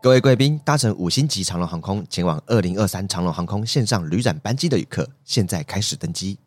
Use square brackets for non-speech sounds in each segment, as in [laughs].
各位贵宾，搭乘五星级长龙航空前往二零二三长龙航空线上旅展班机的旅客，现在开始登机。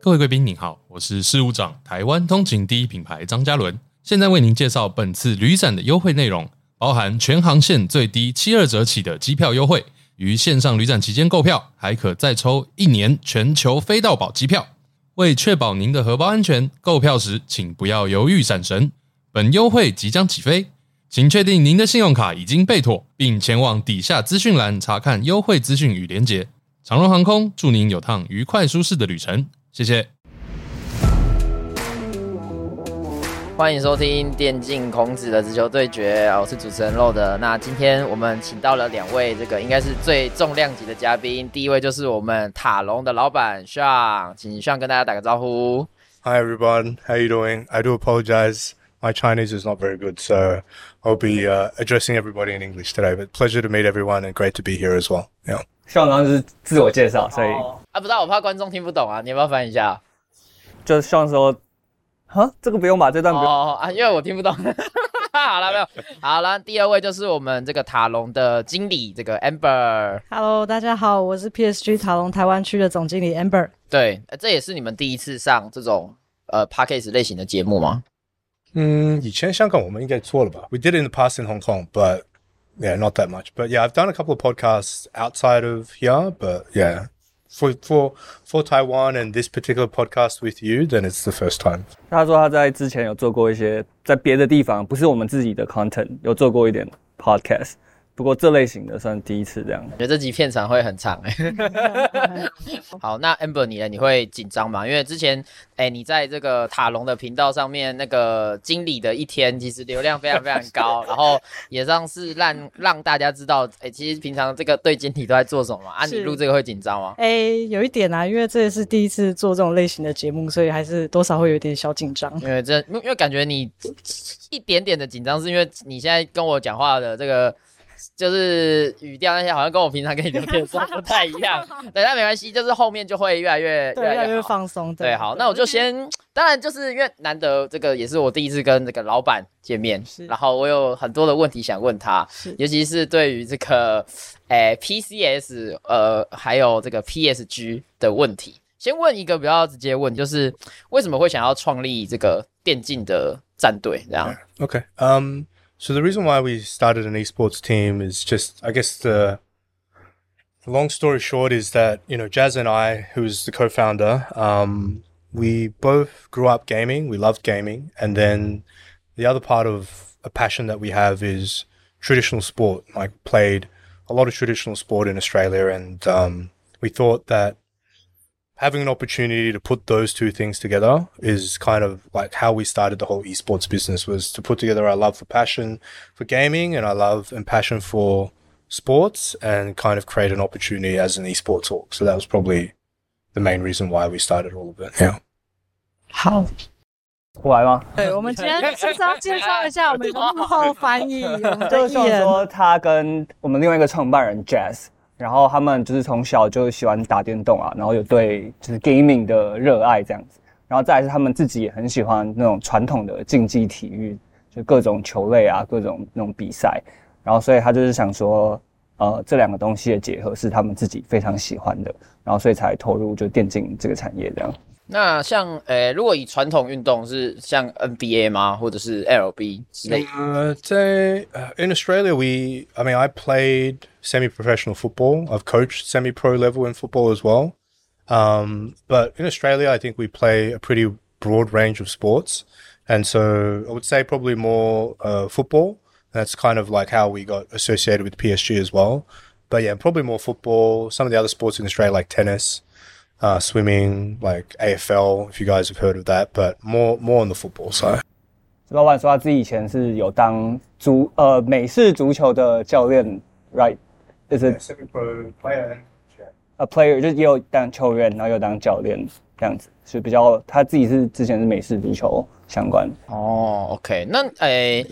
各位贵宾您好，我是事务长，台湾通勤第一品牌张嘉伦，现在为您介绍本次旅展的优惠内容，包含全航线最低七二折起的机票优惠，于线上旅展期间购票，还可再抽一年全球飞到宝机票。为确保您的荷包安全，购票时请不要犹豫闪神。本优惠即将起飞，请确定您的信用卡已经备妥，并前往底下资讯栏查看优惠资讯与连结。长荣航空祝您有趟愉快舒适的旅程，谢谢。欢迎收听电竞孔子的直球对决我是主持人肉的。那今天我们请到了两位，这个应该是最重量级的嘉宾。第一位就是我们塔隆的老板 Sean，请 Sean 跟大家打个招呼。Hi everyone, how you doing? I do apologize. My Chinese is not very good, so I'll be uh, addressing everybody in English today. But pleasure to meet everyone and great to be here as well. Yeah. 希望刚刚是自我介绍，所以啊，不知道我怕观众听不懂啊，你要不要翻译一下？就希望说，哈，这个不用吧，这段不用。哦啊，因为我听不懂。好了，没有。好了，第二位就是我们这个塔隆的经理，这个 Amber。Hello，大家好，我是 PSG 塔隆台湾区的总经理 Amber。对，呃这也是你们第一次上这种呃 podcast 类型的节目吗？嗯，以前香港我们应该做了吧？We did it in the past in Hong Kong, but yeah, not that much. But yeah, I've done a couple of podcasts outside of here, but yeah, for for for Taiwan and this particular podcast with you, then it's the first time. 他说他在之前有做过一些在别的地方，不是我们自己的 content，有做过一点 podcast， 不过这类型的算第一次这样。我觉得这集片长会很长哎、[laughs] 好，那 Amber 你呢？你会紧张吗？因为之前哎、你在这个塔隆的频道上面那个经理的一天，其实流量非常非常高，[laughs] 然后也算是让让大家知道，哎、其实平常这个对经理都在做什么啊？你是录这个会紧张吗？哎，有一点啊，因为这也是第一次做这种类型的节目，所以还是多少会有一点小紧张。因为这，因为感觉你一点点的紧张，是因为你现在跟我讲话的这个就是语调那些，好像跟我平常跟你聊天的时候不太一样。[laughs] 对，但没关系，就是后面就会越来越对，越来越。放松。对，好，那我就先，当然就是因为难得这个也是我第一次跟这个老板见面，然后我有很多的问题想问他，尤其是对于这个诶、PCS 呃还有这个 PSG 的问题。先问一个比较直接问，就是为什么会想要创立这个电竞的战队？这样 Okay. Um, so the reason why we started an esports team is just, I guess the, the long story short is that, you know, Jazz and I, who's the co-founder, um, we both grew up gaming. We loved gaming. And then the other part of a passion that we have is traditional sport. Like played a lot of traditional sport in Australia. And, um, we thought that having an opportunity to put those two things together is kind of like how we started the whole esports business was to put together our love for passion for gaming and our love and passion for sports and kind of create an opportunity as an esports org. So that was probably the main reason why we started all of it. Yeah. 好，我来吗？对，我们今天就是要介绍一下我们的幕后翻译，我们就是希望的艺人。说他跟我们另外一个创办人 [laughs] [laughs] Jazz， 然后他们就是从小就喜欢打电动啊，然后有对就是 gaming 的热爱这样子，然后再来是他们自己也很喜欢那种传统的竞技体育，就各种球类啊，各种那种比赛，然后所以他就是想说，呃，这两个东西的结合是他们自己非常喜欢的，然后所以才投入就电竞这个产业这样。那像诶、如果以传统运动是像 NBA 吗，或者是 LB 之类的？ Uh, say, uh, in Australia, we, I mean, I played semi professional football. I've coached semi pro level in football as well. Um, but in Australia, I think we play a pretty broad range of sports. And so I would say probably more uh, football. That's kind of like how we got associated with PSG as well. But yeah, probably more football. Some of the other sports in Australia, like tennis, Uh, swimming, like AFL, if you guys have heard of that. But more more on the football side. 老板说他自己以前是有当足呃美式足球的教练，right？Is it Semi pro player. a player？就是也有当球员，然后又当教练这样子，是比较他自己是之前是美式足球相关。哦，OK，那诶、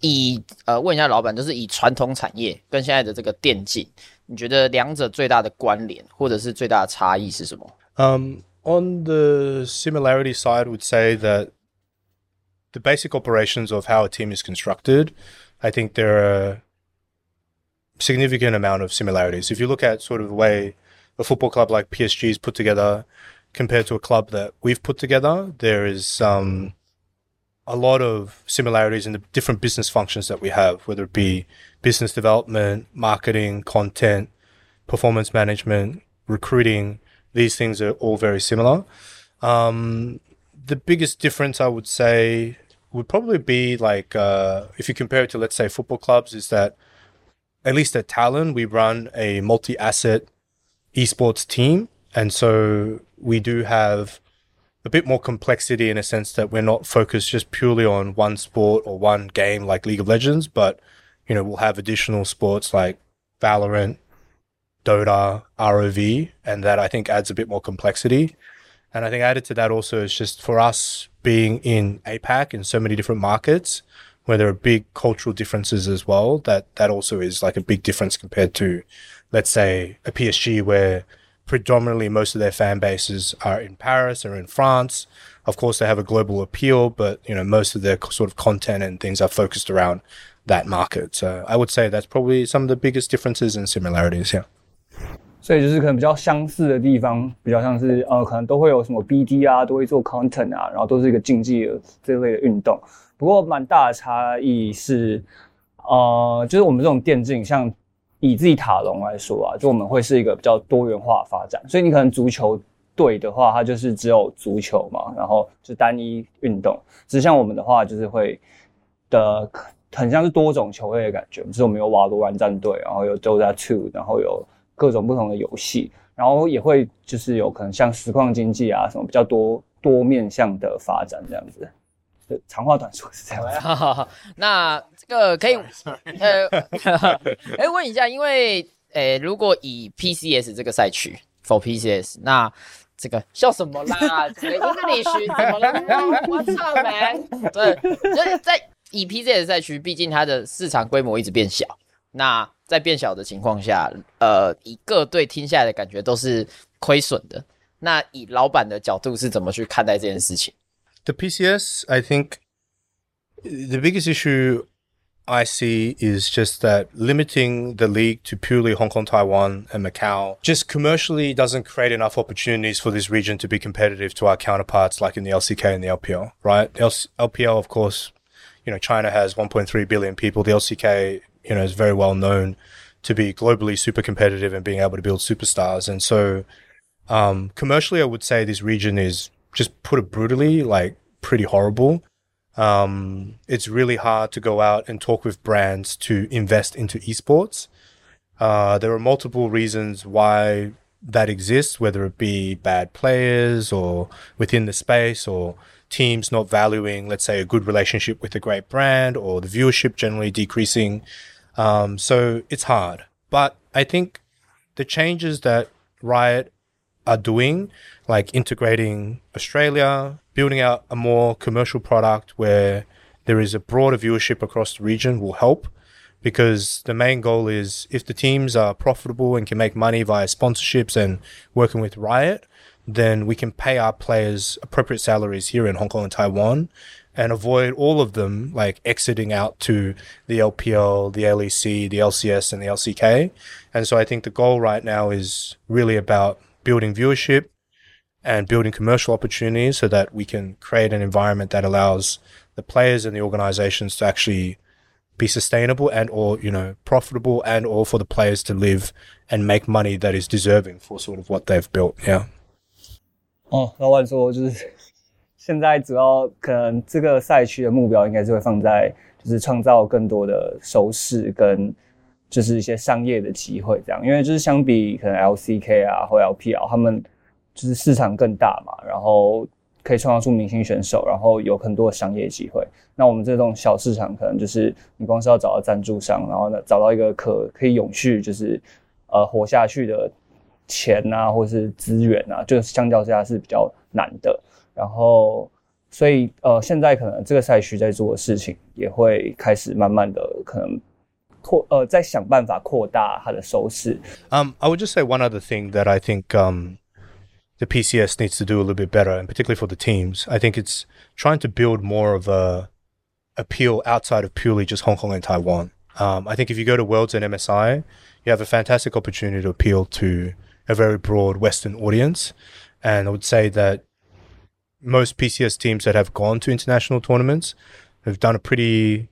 以呃问一下老板，就是以传统产业跟现在的这个电竞，你觉得两者最大的关联或者是最大的差异是什么？ Um, on the similarity side, would say that the basic operations of how a team is constructed, I think there are significant amount of similarities. If you look at sort of the way a football club like PSG is put together compared to a club that we've put together, there is um, a lot of similarities in the different business functions that we have, whether it be business development, marketing, content, performance management, recruiting. These things are all very similar. Um, the biggest difference I would say would probably be like uh, if you compare it to let's say football clubs, is that at least at Talon we run a multi-asset esports team, and so we do have a bit more complexity in a sense that we're not focused just purely on one sport or one game like League of Legends, but you know we'll have additional sports like Valorant, Dota, ROV, and that I think adds a bit more complexity. And I think added to that also is just for us being in APAC in so many different markets where there are big cultural differences as well, that that also is like a big difference compared to, let's say, a PSG where predominantly most of their fan bases are in Paris or in France. Of course, they have a global appeal, but you know most of their sort of content and things are focused around that market. So I would say that's probably some of the biggest differences and similarities. Yeah. 所以就是可能比较相似的地方，比较像是呃，可能都会有什么 BD 啊，都会做 content 啊，然后都是一个竞技的这类的运动。不过蛮大的差异是，呃，就是我们这种电竞，像以自己塔隆来说啊，就我们会是一个比较多元化发展。所以你可能足球 队的话，它就是只有足球嘛，然后就单一运动。只是像我们的话，就是会的很像是多种球类的感觉。就是我们有瓦罗兰战队，然后有 Dota Two，然后有。各种不同的游戏，然后也会就是有可能像实况经济啊什么比较多多面向的发展这样子。[laughs] 长话短说，是这样。那这个可以呃，哎问一下，因为诶，如果以 PCS 这个赛区 for PCS，那这个笑什么啦？这个 English [laughs] 怎么了？我操，man！[laughs] 对，就是在以 PCS 赛区，毕竟它的市场规模一直变小。那在变小的情况下，呃，以各队听下来的感觉都是亏损的。那以老板的角度是怎么去看待这件事情？The PCS, I think the biggest issue I see is just that limiting the league to purely Hong Kong, Taiwan, and Macau just commercially doesn't create enough opportunities for this region to be competitive to our counterparts like in the LCK and the LPL, right? LPL, of course, you know, China has 1.3 billion people. The LCK you know, is very well known to be globally super competitive and being able to build superstars. And so, um, commercially, I would say this region is just put it brutally, like pretty horrible. Um, it's really hard to go out and talk with brands to invest into esports. Uh, there are multiple reasons why that exists, whether it be bad players or within the space or teams not valuing, let's say, a good relationship with a great brand or the viewership generally decreasing. Um, so it's hard. But I think the changes that Riot are doing, like integrating Australia, building out a more commercial product where there is a broader viewership across the region will help because the main goal is if the teams are profitable and can make money via sponsorships and working with Riot, then we can pay our players appropriate salaries here in Hong Kong and Taiwan and avoid all of them like exiting out to the LPL, the LEC, the LCS, and the LCK. And so I think the goal right now is really about building viewership and building commercial opportunities so that we can create an environment that allows the players and the organizations to actually be sustainable and or you know profitable and or for the players to live and make money that is deserving for sort of what they've built yeah 哦，老板说就是现在主要可能这个赛区的目标应该是会放在就是创造更多的收视跟 就是一些商业的机会这样，因为就是相比可能 LCK 啊或 LPL 他们就是市场更大嘛，然后可以创造出明星选手，然后有很多商业机会。那我们这种小市场可能就是你光是要找到赞助商，然后呢找到一个可可以永续就是呃活下去的钱啊或是资源啊，就是相较之下是比较难的。然后，所以呃，现在可能这个赛区在做的事情也会开始慢慢的可能扩呃，在想办法扩大它的收视。Um, I would just say one other thing that I think um the PCS needs to do a little bit better, and particularly for the teams. I think it's trying to build more of a appeal outside of purely just Hong Kong and Taiwan. Um, I think if you go to Worlds and MSI, you have a fantastic opportunity to appeal to a very broad Western audience. And I would say that most PCS teams that have gone to international tournaments have done a pretty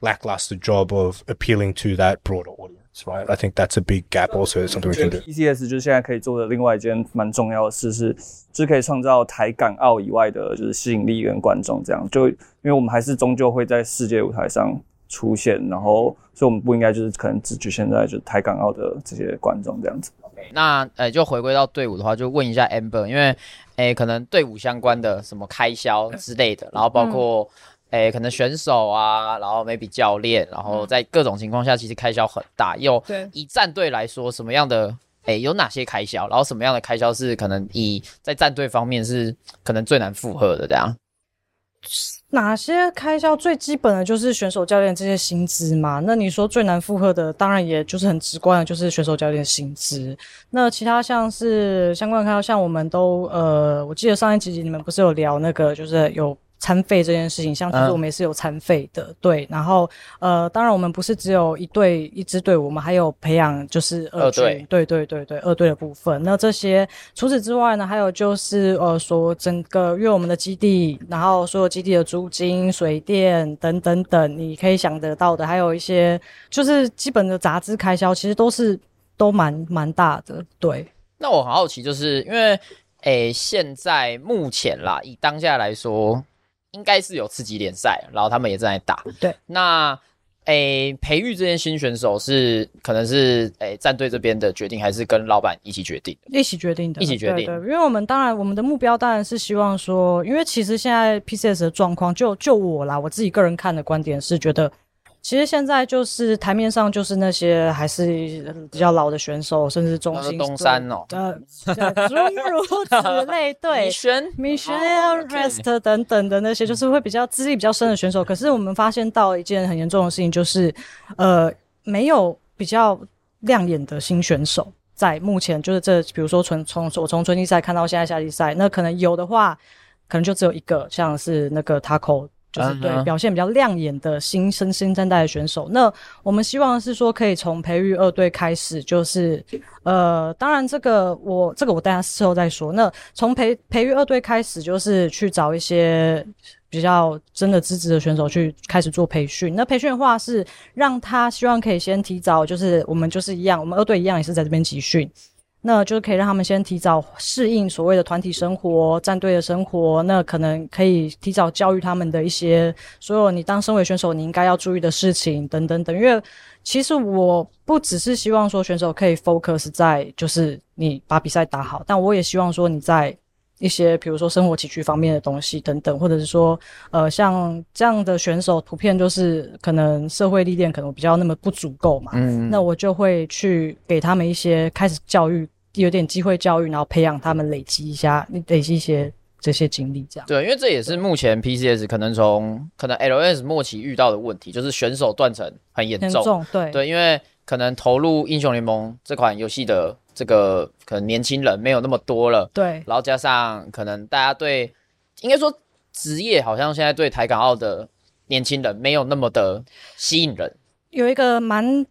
lackluster job of appealing to that broader audience, right? I think that's a big gap also, something we can do. ECS 就是现在可以做的另外一件蛮重要的事是，就是可以创造台港澳以外的，就是吸引力跟观众这样。就因为我们还是终究会在世界舞台上出现，然后所以我们不应该就是可能只局限在就台港澳的这些观众这样子。那呃，就回归到队伍的话，就问一下 Amber，因为诶，可能队伍相关的什么开销之类的，然后包括诶，可能选手啊，然后 maybe 教练，然后在各种情况下，其实开销很大。又对以战队来说，什么样的诶有哪些开销？然后什么样的开销是可能以在战队方面是可能最难负荷的这样？哪些开销最基本的就是选手教练这些薪资嘛？那你说最难负荷的，当然也就是很直观的，就是选手教练薪资。那其他像是相关的开销，像我们都呃，我记得上一集你们不是有聊那个，就是有。餐费这件事情，像其实我们也是有餐费的，对。然后呃，当然我们不是只有一队一支队伍，我们还有培养就是二队，对对对对，二队的部分。那这些除此之外呢，还有就是呃，说整个因为我们的基地，然后所有基地的租金、水电等等等，你可以想得到的，还有一些就是基本的杂支开销，其实都是都蛮蛮大的，对。那我很好奇，就是因为诶，现在目前啦，以当下来说。应该是有次级联赛，然后他们也正在打。对，那诶，培育这些新选手是可能是诶战队这边的决定，还是跟老板一起决定？一起决定的，一起决定。对，因为我们当然我们的目标当然是希望说，因为其实现在 PCS 的状况，就就我啦，我自己个人看的观点是觉得。其实现在就是台面上就是那些还是比较老的选手，甚至中心东山哦，呃，诸如 [laughs] 此类，对，米轩、米轩、Rest 等等的那些，就是会比较资历比较深的选手。可是我们发现到一件很严重的事情，就是呃，没有比较亮眼的新选手在目前就是这，比如说从从我从春季赛看到现在夏季赛，那可能有的话，可能就只有一个，像是那个 Taco。就是对表现比较亮眼的新生新生代的选手，那我们希望是说可以从培育二队开始，就是呃，当然这个我这个我大家事后再说。那从培培育二队开始，就是去找一些比较真的资质的选手去开始做培训。那培训的话是让他希望可以先提早，就是我们就是一样，我们二队一样也是在这边集训。那就是可以让他们先提早适应所谓的团体生活、战队的生活。那可能可以提早教育他们的一些所有你当身为选手你应该要注意的事情等等等。因为其实我不只是希望说选手可以 focus 在就是你把比赛打好，但我也希望说你在一些比如说生活起居方面的东西等等，或者是说呃像这样的选手普遍就是可能社会历练可能比较那么不足够嘛。嗯，那我就会去给他们一些开始教育。有点机会教育，然后培养他们累积一下，累积一些这些经历，这样。对，因为这也是目前 PCS 可能从可能 LS 末期遇到的问题，就是选手断层很严重。对对，因为可能投入英雄联盟这款游戏的这个可能年轻人没有那么多了。对，然后加上可能大家对，应该说职业好像现在对台港澳的年轻人没有那么的吸引人。有一个蛮。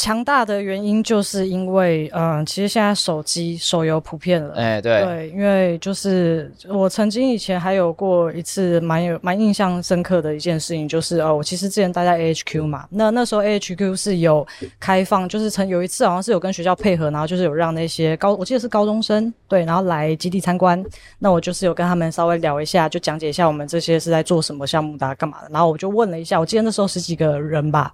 强大的原因就是因为，嗯，其实现在手机手游普遍了，哎，对，对，因为就是我曾经以前还有过一次蛮有蛮印象深刻的一件事情，就是哦，我其实之前待在 AHQ 嘛，那那时候 AHQ 是有开放，就是曾有一次好像是有跟学校配合，然后就是有让那些高，我记得是高中生，对，然后来基地参观，那我就是有跟他们稍微聊一下，就讲解一下我们这些是在做什么项目的，干嘛的，然后我就问了一下，我记得那时候十几个人吧。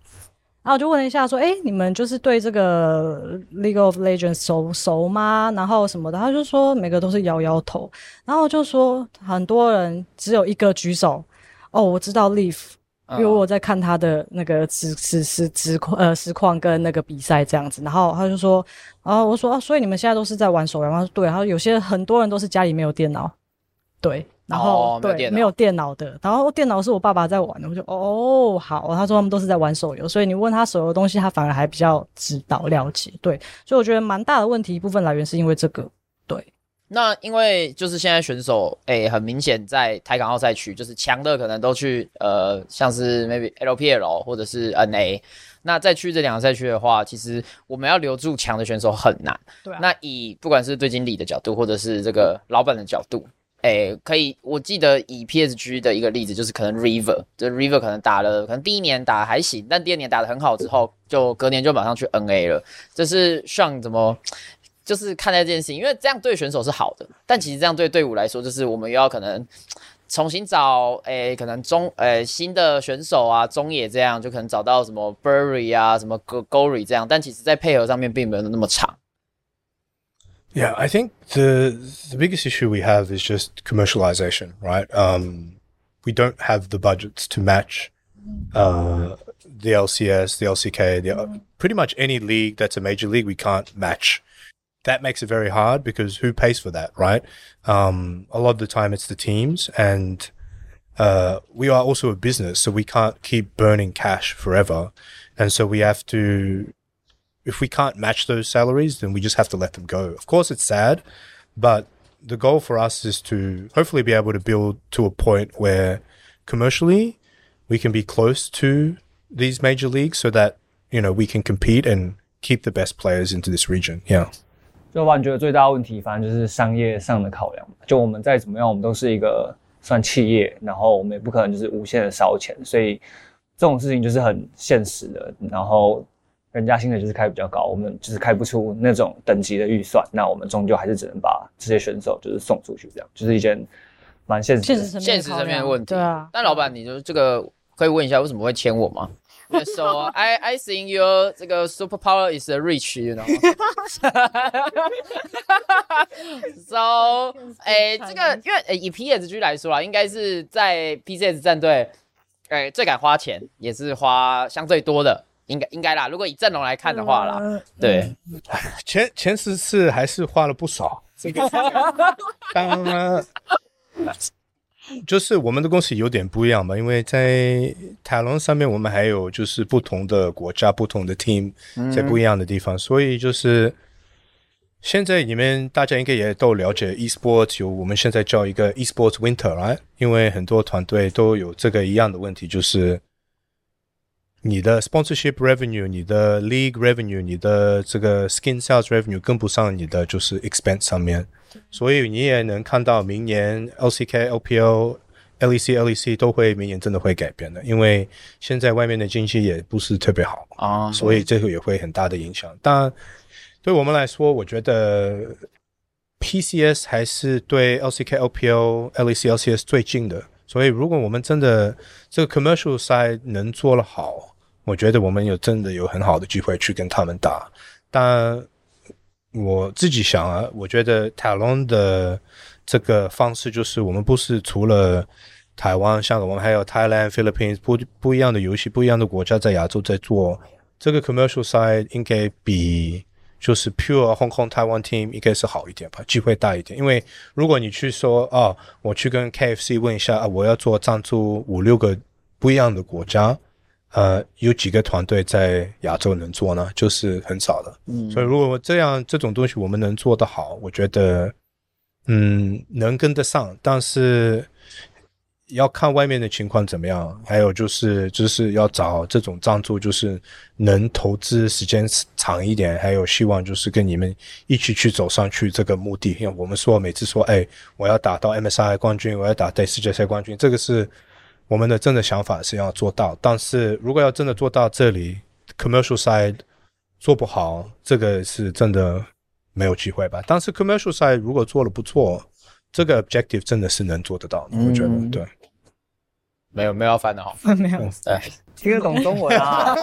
然后我就问了一下，说：“哎，你们就是对这个 League of Legends 熟熟吗？然后什么的？”他就说每个都是摇摇头。然后就说很多人只有一个举手。哦，我知道 Leaf，因为我在看他的那个实实实实况呃实况跟那个比赛这样子。然后他就说：“然后，我说啊，所以你们现在都是在玩手游吗？”对。然后有些很多人都是家里没有电脑，对。然后对，没有电脑的，然后电脑是我爸爸在玩的，我就哦好，他说他们都是在玩手游，所以你问他手游东西，他反而还比较知道了解，对，所以我觉得蛮大的问题一部分来源是因为这个，对。那因为就是现在选手，哎、很明显在台港澳赛区，就是强的可能都去呃，像是 maybe LPL 或者是 NA。那再去这两个赛区的话，其实我们要留住强的选手很难。对啊那以不管是对经理的角度，或者是这个老板的角度，哎、可以，我记得以 PSG 的一个例子，就是可能 River，这 River 可能打了，可能第一年打还行，但第二年打得很好之后，就隔年就马上去 NA 了。这是上怎么？就是看待这件事情，因为这样对选手是好的，但其实这样对队伍来说，就是我们又要可能重新找诶、可能中诶、新的选手啊，中野这样就可能找到什么 Burry 啊，什么 Go Gory 这样，但其实在配合上面并没有那么长。Yeah, I think the the biggest issue we have is just commercialization, right? Um, we don't have the budgets to match uh, the LCS, the LCK, the, pretty much any league that's a major league. We can't match. That makes it very hard because who pays for that, right? Um, a lot of the time it's the teams, and uh, we are also a business, so we can't keep burning cash forever, and so we have to if we can't match those salaries, then we just have to let them go. Of course, it's sad, but the goal for us is to hopefully be able to build to a point where commercially we can be close to these major leagues so that, you know, we can compete and keep the best players into this region. Yeah. 就我觉得最大的问题，反正就是商业上的考量。就我们再怎么样，我们都是一个算企业，然后我们也不可能就是无限的烧钱，所以这种事情就是很现实的。然后 人家薪水就是开比较高，我们就是开不出那种等级的预算，那我们终究还是只能把这些选手就是送出去，这样就是一件蛮现实现实层面现实的考量层面的问题。对啊，但老板，你就这个可以问一下，为什么会签我吗？[laughs] So I I think your 这个 superpower is a rich, you know. [laughs] so，哎、这个因为、诶以 PSG 来说啦，应该是在 PCS 战队，哎、最敢花钱，也是花相对多的，应该应该啦。如果以阵容来看的话啦，嗯对，[laughs] 前前十次还是花了不少。这 [laughs] 个当然，就是我们的公司有点不一样嘛，因为在塔隆上面，我们还有就是不同的国家、不同的 team 在不一样的地方，所以就是现在你们大家应该也都了解 esports 有我们现在叫一个 esports winter，right？因为很多团队都有这个一样的问题，就是。你的 sponsorship revenue、你的 league revenue、你的这个 skin sales revenue 跟不上你的就是 expense 上面，所以你也能看到明年 LCK、LPL、LEC、LEC 都会明年真的会改变的，因为现在外面的经济也不是特别好，啊，所以这个也会很大的影响。但，对我们来说，我觉得 PCS 还是对 LCK、LPL、LEC、LCS 最近的。所以，如果我们真的这个 commercial side 能做得好，我觉得我们有真的有很好的机会去跟他们打。但我自己想啊，我觉得塔隆的这个方式就是，我们不是除了台湾、香港，我们还有 Thailand、Philippines 不不一样的游戏、不一样的国家在亚洲在做这个 commercial side，应该比就是 pure Hong Kong Taiwan team 应该是好一点吧，机会大一点。因为如果你去说哦，我去跟 KFC 问一下啊，我要做赞助五六个不一样的国家，呃，有几个团队在亚洲能做呢？就是很少的。嗯所以如果这样这种东西我们能做得好，我觉得嗯能跟得上，但是要看外面的情况怎么样。还有就是就是要找这种赞助，就是能投资时间长一点，还有希望就是跟你们一起去走上去这个目的。因为我们说每次说，哎，我要打到 MSI 冠军，我要打对世界赛冠军，这个是我们的真的想法是要做到。但是如果要真的做到这里，commercial side 做不好，这个是真的没有机会吧。但是 commercial side 如果做了不错，这个 objective 真的是能做得到的，我觉得嗯对。没有没有要翻的哈。没有，对，[laughs] 听得懂中文啊？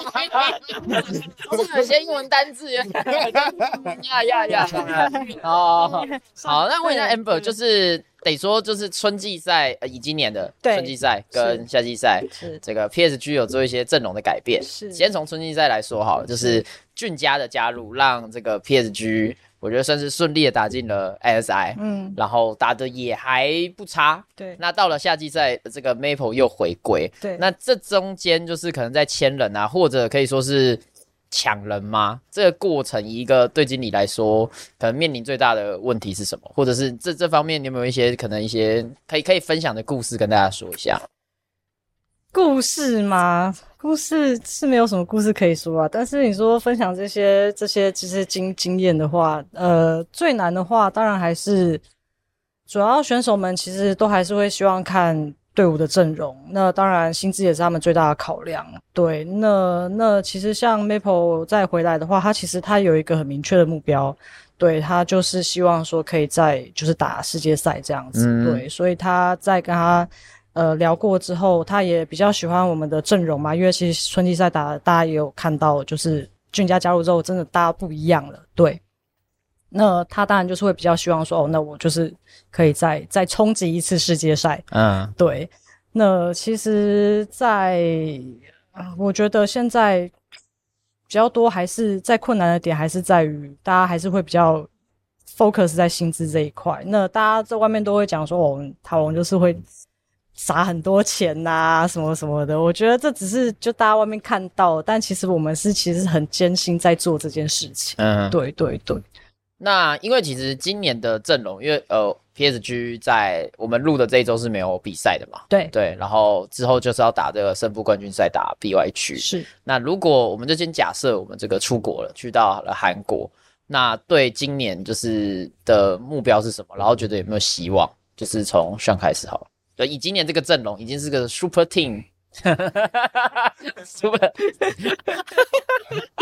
不是有些英文单字。呀 [laughs] 呀呀。呀！哦，好，那问一下 Amber，就是得说，就是春季赛，呃，以今年的春季赛跟夏季赛，是。这个 PSG 有做一些阵容的改变。是。先从春季赛来说好了，就是俊佳的加入，让这个 PSG 我觉得算是顺利的打进了 ASI，嗯，然后打的也还不差。对那到了夏季赛，这个 Maple 又回归，对，那这中间就是可能在签人啊，或者可以说是抢人吗？这个过程，一个对经理来说，可能面临最大的问题是什么？或者是这这方面，你有没有一些可能一些可以可以分享的故事跟大家说一下？故事吗？故事是没有什么故事可以说啊。但是你说分享这些这些这些经经验的话，呃，最难的话，当然还是主要选手们其实都还是会希望看队伍的阵容。那当然薪资也是他们最大的考量。对，那那其实像 Maple 再回来的话，他其实他有一个很明确的目标，对他就是希望说可以在就是打世界赛这样子。嗯对，所以他在跟他。呃，聊过之后，他也比较喜欢我们的阵容嘛，因为其实春季赛打，大家也有看到，就是俊家加入之后，真的大家不一样了。对，那他当然就是会比较希望说，哦，那我就是可以再再冲击一次世界赛。嗯对，那其实在，啊，我觉得现在比较多还是在困难的点，还是在于大家还是会比较 focus 在薪资这一块。那大家在外面都会讲说，哦，塔龙就是会。撒很多钱呐、什么什么的，我觉得这只是就大家外面看到，但其实我们是其实很艰辛在做这件事情。嗯，对对对，那因为其实今年的阵容，因为呃 PSG 在我们录的这一周是没有比赛的嘛，对对，然后之后就是要打这个胜负冠军赛，打 BY 区。是那如果我们就先假设我们这个出国了，去到了韩国，那对今年就是的目标是什么？然后觉得有没有希望？就是从上开始好了。对，以今年这个阵容已经是个 super team。super [laughs]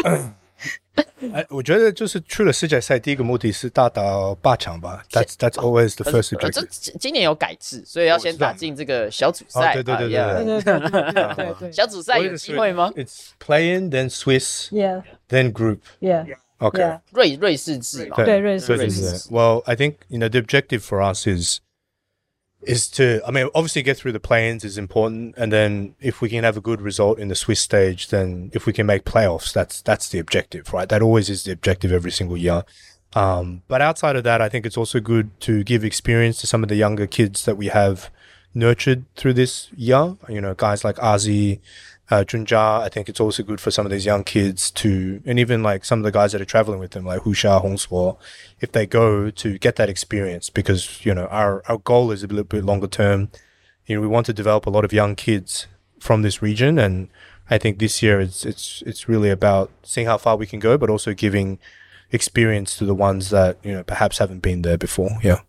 [laughs] 哎，我觉得就是去了世界赛，第一个目的是大打八强吧。That's that's always the first 呃这 objective. 今今年有改制，所以要先打进这个小组赛。哦对对对对哎呀对对对对对对对小组赛有机会吗？ It's [laughs] play-in, then Swiss, ，Yeah then group. Yeah Okay. Yeah，瑞瑞士制嘛，对瑞士对对瑞士对 Well, I think you know the objective for us is is to. I mean, obviously, get through the play-ins is important, and then if we can have a good result in the Swiss stage, then if we can make playoffs, that's that's the objective, right? That always is the objective every single year. Um, but outside of that, I think it's also good to give experience to some of the younger kids that we have nurtured through this year. You know, guys like Azi, uh, Junja. I think it's also good for some of these young kids to, and even like some of the guys that are traveling with them, like Husha, Hongsuo, if they go to get that experience, because you know our our goal is a little bit longer term. You know, we want to develop a lot of young kids from this region, and I think this year it's it's it's really about seeing how far we can go, but also giving experience to the ones that you know perhaps haven't been there before. Yeah.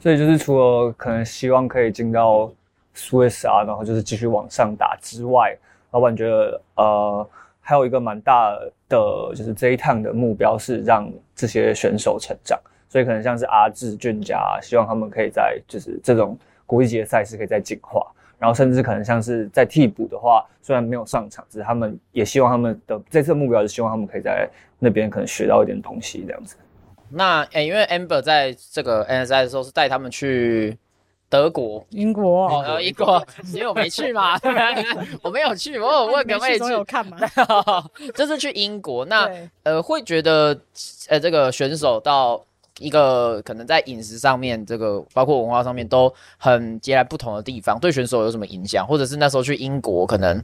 所以就是除了可能希望可以进到 Swiss 啊，然后就是继续往上打之外， 老板觉得呃还有一个蛮大的就是这一趟的目标是让这些选手成长，所以可能像是阿志、俊佳，希望他们可以在就是这种国际级的赛事可以再进化。然后甚至可能像是在替补的话，虽然没有上场，只是他们也希望他们的这次目标是希望他们可以在那边可能学到一点东西这样子。那诶、因为 Amber 在这个 NSI 的时候是带他们去德国。英国英国，因为我没去嘛，[laughs] 我没有去，我有问可不可以总有看嘛？去，[laughs] 就是去英国。那对呃，会觉得呃，这个选手到一个可能在饮食上面，这个包括文化上面都很截然不同的地方，对选手有什么影响？或者是那时候去英国，可能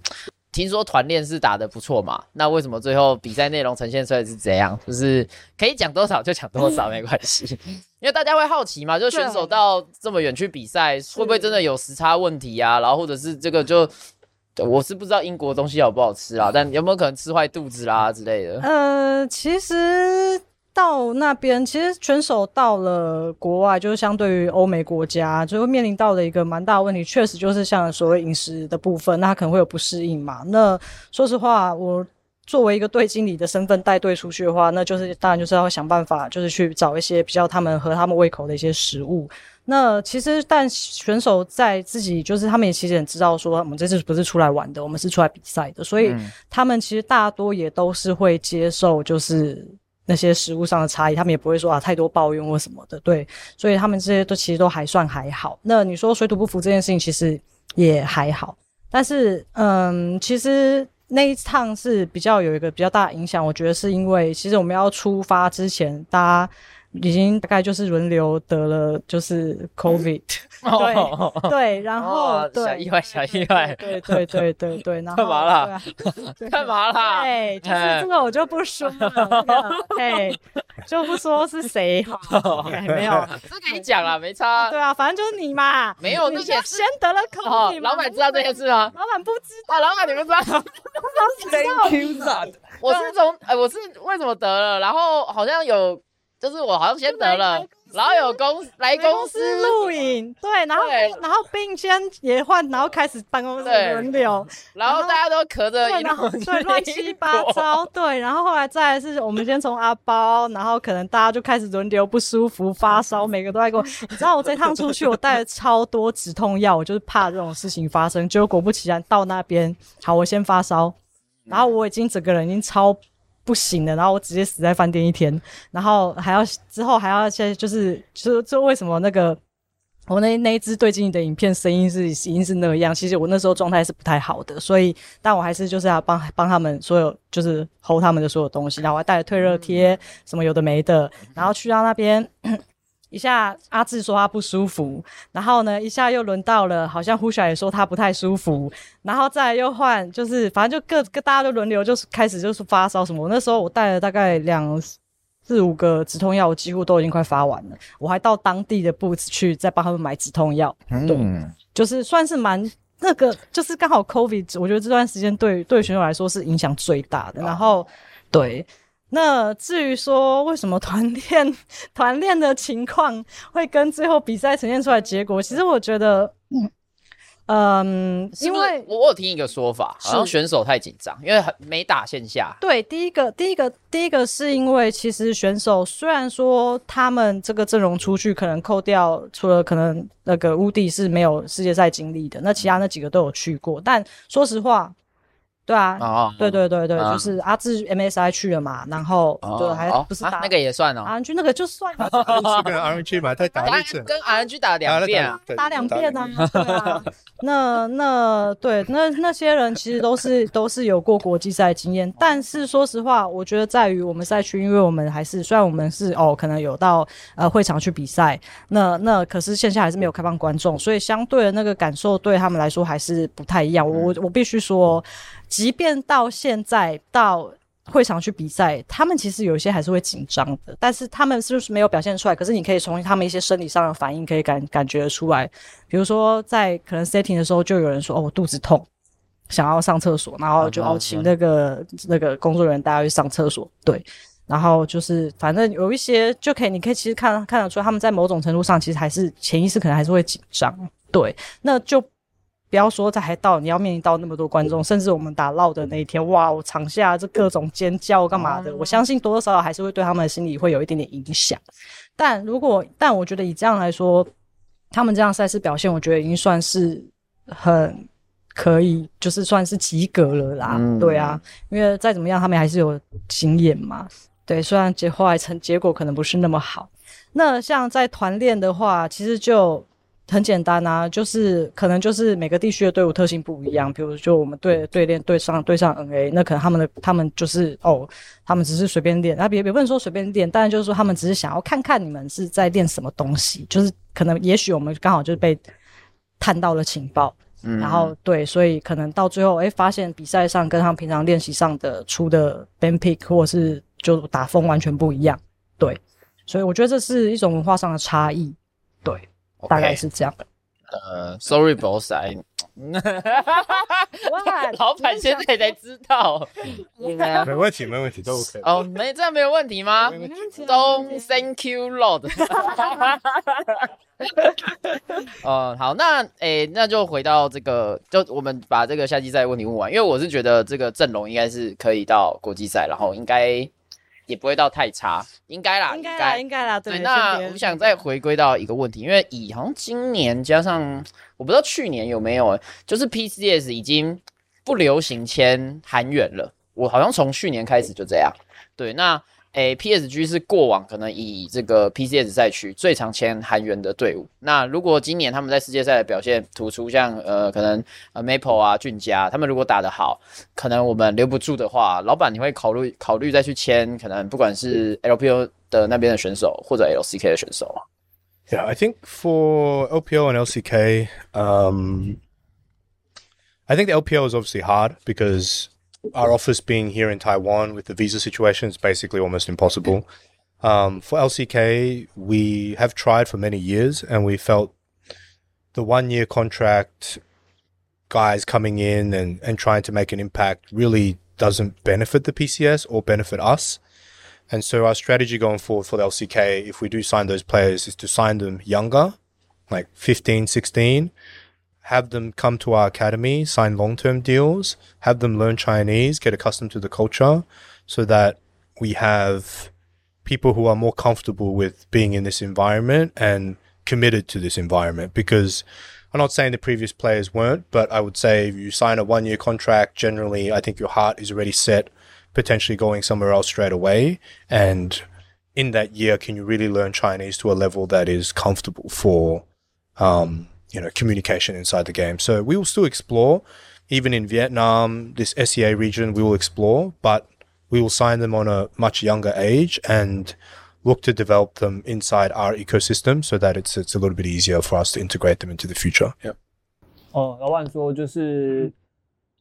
听说团练是打得不错嘛？那为什么最后比赛内容呈现出来是怎样？就是可以讲多少就讲多少，没关系，因为大家会好奇嘛，就选手到这么远去比赛，会不会真的有时差问题啊？然后或者是这个就。我是不知道英国东西好不好吃啊，但有没有可能吃坏肚子啦之类的？呃，其实到那边，其实选手到了国外，就是相对于欧美国家，就会面临到的一个蛮大的问题，确实就是像所谓饮食的部分，那他可能会有不适应嘛。那说实话，我。作为一个队经理的身份带队出去的话，那就是当然就是要想办法，就是去找一些比较他们合他们胃口的一些食物。那其实，但选手在自己就是他们也其实很知道说，我们这次不是出来玩的，我们是出来比赛的，所以嗯他们其实大多也都是会接受，就是那些食物上的差异，他们也不会说啊太多抱怨或什么的，对，所以他们这些都其实都还算还好。那你说水土不服这件事情，其实也还好，但是嗯，其实。那一趟是比较有一个比较大的影响，我觉得是因为其实我们要出发之前，大家已经大概就是轮流得了，就是 COVID，对对，然后小意外小意外对对对对对，然后干嘛啦对啊 [laughs] 对干嘛啦？对，就是哎这个我就不说了，这个嘿，[laughs] 就不说是谁没有，这可以讲了，没差。对啊，反正就是你嘛，没有你就那也是先得了哦 COVID，，嘛老板知道这件事吗？老板不知道，啊，老板你们知道？Thank you, God。我是从哎，我是为什么得了？然后好像有，就是我好像先得了，然后有公来来公公司司录影，对，然后对然后并先也换，然后开始办公室对轮流，然后大家都咳着对，然后路对乱七八糟，对，然后后来再来是我们先从阿包，然后可能大家就开始轮流不舒服、发烧，每个都在给我。你知道我这趟出去，我带了超多止痛药，我就是怕这种事情发生。结果果不其然，到那边，好，我先发烧，然后我已经整个人已经超。不行了，然后我直接死在饭店一天，然后还要之后还要先就是就是就为什么那个我那那一支对镜的影片声音是已经是那样，其实我那时候状态是不太好的，所以但我还是就是要帮帮他们所有就是 hold 他们的所有东西，然后我还带了退热贴什么有的没的，然后去到那边。一下阿志说他不舒服，然后呢，一下又轮到了，好像呼小也说他不太舒服，然后再又换，就是反正就各各大家都轮流，就是开始就是发烧什么。我那时候我带了大概两四五个止痛药，我几乎都已经快发完了，我还到当地的 Boots 去再帮他们买止痛药，对，就是算是蛮那个，就是刚好 COVID，我觉得这段时间对对选手来说是影响最大的。然后，对，那至于说为什么团练团练的情况会跟最后比赛呈现出来结果，其实我觉得，嗯。因为我我有听一个说法，好像选手太紧张，因为很没打线下。对，第一个，第一个，第一个是因为其实选手虽然说他们这个阵容出去，可能扣掉除了可能那个乌迪是没有世界赛经历的，那其他那几个都有去过，但说实话，对啊，哦，对对对对，啊。就是阿志 MSI 去了嘛，然后、哦，对，还哦不是打、啊那个也算哦，RNG 那个就算了。[laughs] 是跟 RNG 嘛，他打了一阵，跟 RNG 打两遍啊，打两遍啊，对啊，[laughs] 那那对那那些人其实都是都是有过国际赛经验，但是说实话，我觉得在于我们赛区，因为我们还是虽然我们是哦可能有到呃会场去比赛，那那可是线下还是没有开放观众，所以相对的那个感受对他们来说还是不太一样。我我我必须说，即便到现在到。会场去比赛，他们其实有一些还是会紧张的，但是他们是不是没有表现出来？可是你可以从他们一些生理上的反应可以感感觉得出来，比如说在可能 setting 的时候，就有人说哦我肚子痛，想要上厕所，然后就请那个那个工作人员带他去上厕所，对，然后就是反正有一些就可以，你可以其实看看得出，他们在某种程度上其实还是潜意识可能还是会紧张，对，那就。不要说在还到你要面临到那么多观众，甚至我们打闹的那一天，哇，我场下这各种尖叫干嘛的，我相信多多少少还是会对他们的心理会有一点点影响。但如果，但我觉得以这样来说，他们这样赛事表现，我觉得已经算是很可以，就是算是及格了啦。嗯对啊，因为再怎么样，他们还是有经验嘛。对，虽然结后来成结果可能不是那么好。那像在团练的话，其实就很简单啊，就是可能就是每个地区的队伍特性不一样，比如就我们队队练对上对上 NA，那可能他们的他们就是哦，他们只是随便练，那别别不能说随便练，当然就是说他们只是想要看看你们是在练什么东西，就是可能也许我们刚好就是被探到了情报，嗯。然后对，所以可能到最后，哎，发现比赛上跟他们平常练习上的出的 band pick 或者是就打风完全不一样，对，所以我觉得这是一种文化上的差异，对，大概是这样。呃，sorry boss，I 哇 [laughs] 老板现在才知道。没问题，没问题，都 OK。哦，没这样没有问题吗？Don't thank you, Lord。[laughs] 呃，好，那诶、那就回到这个，就我们把这个夏季赛问题问完，因为我是觉得这个阵容应该是可以到国际赛，然后应该也不会到太差，应该啦，应该啦，应该啦，对。对，那我想再回归到一个问题，因为以好像今年加上我不知道去年有没有，就是 PCS 已经不流行签韩元了。我好像从去年开始就这样。对，那诶 PSG 是过往可能以这个 PCS 赛区最常签韩援的队伍。那如果今年他们在世界赛的表现突出，像呃可能呃 Maple 啊俊佳，他们如果打得好，可能我们留不住的话，老板你会考虑考虑再去签，可能不管是 LPO 的那边的选手或者 LCK 的选手啊？Yeah, I think for LPL and LCK, um, I think the LPL is obviously hard because our office being here in Taiwan with the visa situation is basically almost impossible. Um, for LCK, we have tried for many years and we felt the one year contract guys coming in and, and trying to make an impact really doesn't benefit the PCS or benefit us. And so our strategy going forward for the LCK, if we do sign those players, is to sign them younger, like 15, 16, have them come to our academy, sign long term deals, have them learn Chinese, get accustomed to the culture, so that we have people who are more comfortable with being in this environment and committed to this environment. Because I'm not saying the previous players weren't, but I would say if you sign a one year contract, generally, I think your heart is already set, potentially going somewhere else straight away. And in that year, can you really learn Chinese to a level that is comfortable for, um, you know, communication inside the game? So we will still explore, even in Vietnam, this SEA region, we will explore, but we will sign them on a much younger age and look to develop them inside our ecosystem so that it's it's a little bit easier for us to integrate them into the future. Yeah. 哦，老板说就是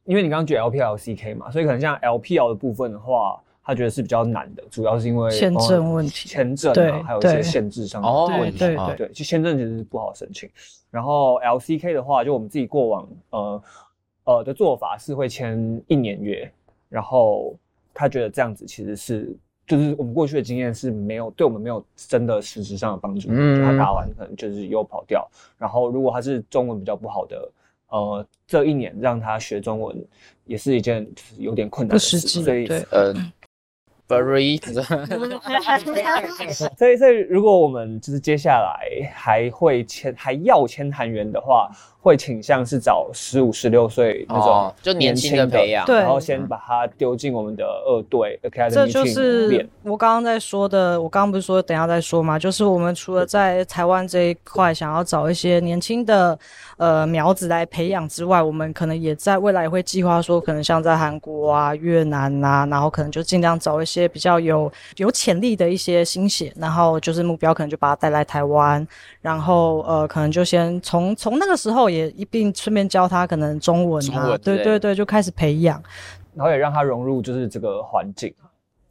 因为你刚刚举 LPL、LCK 嘛，所以可能像 LPL 的部分的话，他觉得是比较难的，主要是因为签证问哦题签证对啊，还有一些对限制上的哦问题。对啊对对，就签证其实是不好申请。 然后 LCK 的话，就我们自己过往呃呃的做法是会签一年约，然后他觉得这样子其实是。就是我们过去的经验是没有对我们没有真的实质上的帮助，嗯就他打完可能就是又跑掉。然后如果他是中文比较不好的，呃，这一年让他学中文也是一件就是有点困难的事，情所以对呃 [clears throat]，very [laughs] [laughs] 所以，所以如果我们就是接下来还会签，还要签韩元的话，会倾向是找十五、十六岁那种哦就年轻的培养对然后先把他丢进我们的二队 academy 这就是。我刚刚在说的，我刚刚不是说等一下再说嘛？就是我们除了在台湾这一块想要找一些年轻的呃苗子来培养之外，我们可能也在未来会计划说，可能像在韩国啊、越南啊，然后可能就尽量找一些比较有有潜力的一些新血，然后就是目标可能就把他带来台湾，然后呃可能就先从从那个时候也一并顺便教他可能中文啊，对对对，就开始培养。然后也让他融入就是这个环境。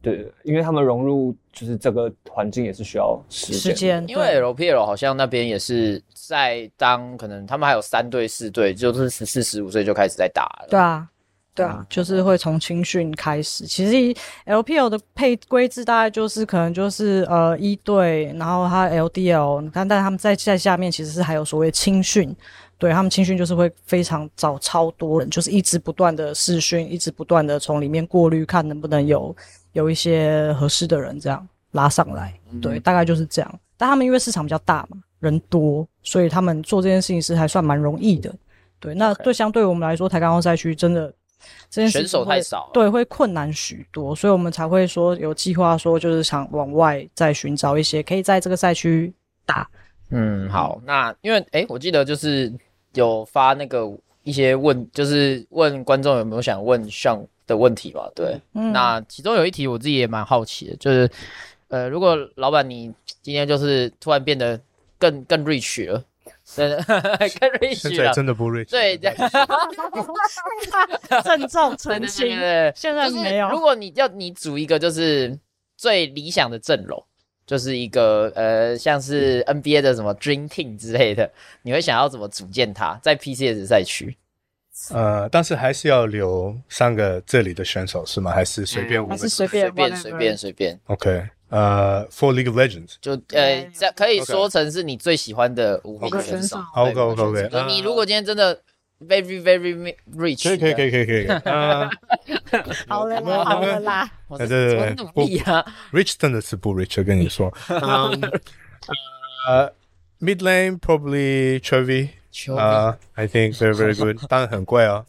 对，因为他们融入就是这个环境也是需要时间。时间，因为 LPL 好像那边也是在当可能他们还有三队四队，就是十四十五岁就开始在打了。对啊，对啊，就是会从青训开始。其实 LPL 的配规制大概就是可能就是呃一队，然后他 LDL，你看，但他们在在下面其实是还有所谓青训。对他们青训就是会非常找超多人，就是一直不断的试训，一直不断的从里面过滤，看能不能有有一些合适的人这样拉上来。对，大概就是这样。但他们因为市场比较大嘛，人多，所以他们做这件事情是还算蛮容易的。对，那对相对我们来说，台港澳赛区真的这选手太少对，会困难许多，所以我们才会说有计划说，就是想往外再寻找一些可以在这个赛区打。嗯，好，那因为诶，我记得就是有发那个一些问，就是问观众有没有想问像的问题吧？对，嗯那其中有一题我自己也蛮好奇的，就是呃，如果老板你今天就是突然变得更更 rich 了，对，[laughs] 更 rich 现在了，真的不 rich。对，对 [laughs] 郑重澄清，现在就是没有。如果你要你组一个就是最理想的阵容，就是一个呃像是 NBA 的什么 Dream Team 之类的，你会想要怎么组建它？在 PCS 赛区？呃，但是还是要留三个这里的选手是吗？还是随便我们还是随便随便随便随便，？OK，呃，For League of Legends，就呃这可以说成是你最喜欢的五名选手。OK 对 OK OK，你如果今天真的 very very rich，可以可以可以可以可以。啊 [laughs] 好了啦，我们好了啦，我对对对怎么努力啊？，Rich 真的是不 rich，跟你说。[laughs] 嗯，呃，Mid Lane probably Chovy。球啊、i think very very good，[laughs] 当然很贵哦。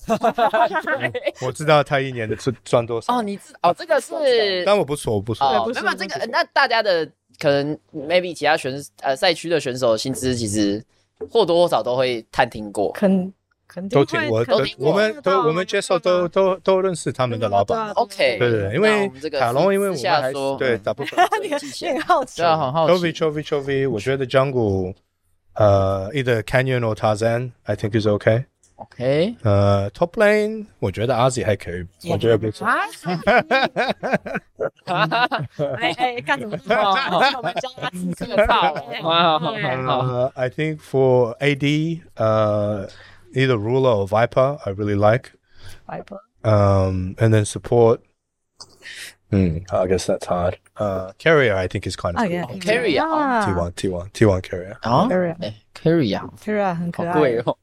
我知道他一年的赚赚多少。哦，你知哦，这个是但我不说，我不说。哦，不没有这个，那大家的可能 maybe 其他选呃赛区的选手薪资其实或多或少都会探听过。肯肯定都听我肯定我们听得到都我们接受都都都认识他们的老板。对啊 OK，对对对，因那为我们这个塔隆，因为我私们还下说嗯。对大部分。[laughs] 你记起来你很好奇。对啊，很好 Chovy 奇。Chovy Chovy，我觉得 Jungle，呃，either Canyon or Tarzan，I think is okay。OK，呃，Top Lane，我觉得 Ozzy 还可以，我觉得不错。啊，[laughs] 哎哎，干什么？我们教他这个套，好好好好，Uh, I think for AD, uh, either Ruler or Viper, I really like. Viper Um, and then support. Hmm, I guess that's hard. Uh, carrier, I think is kind of 啊 cool. 耶 Carry 啊 T1, T1, T1 carrier. 啊 Carry 哎，Carry 啊， [laughs] Kira 很可好爱，贵哦，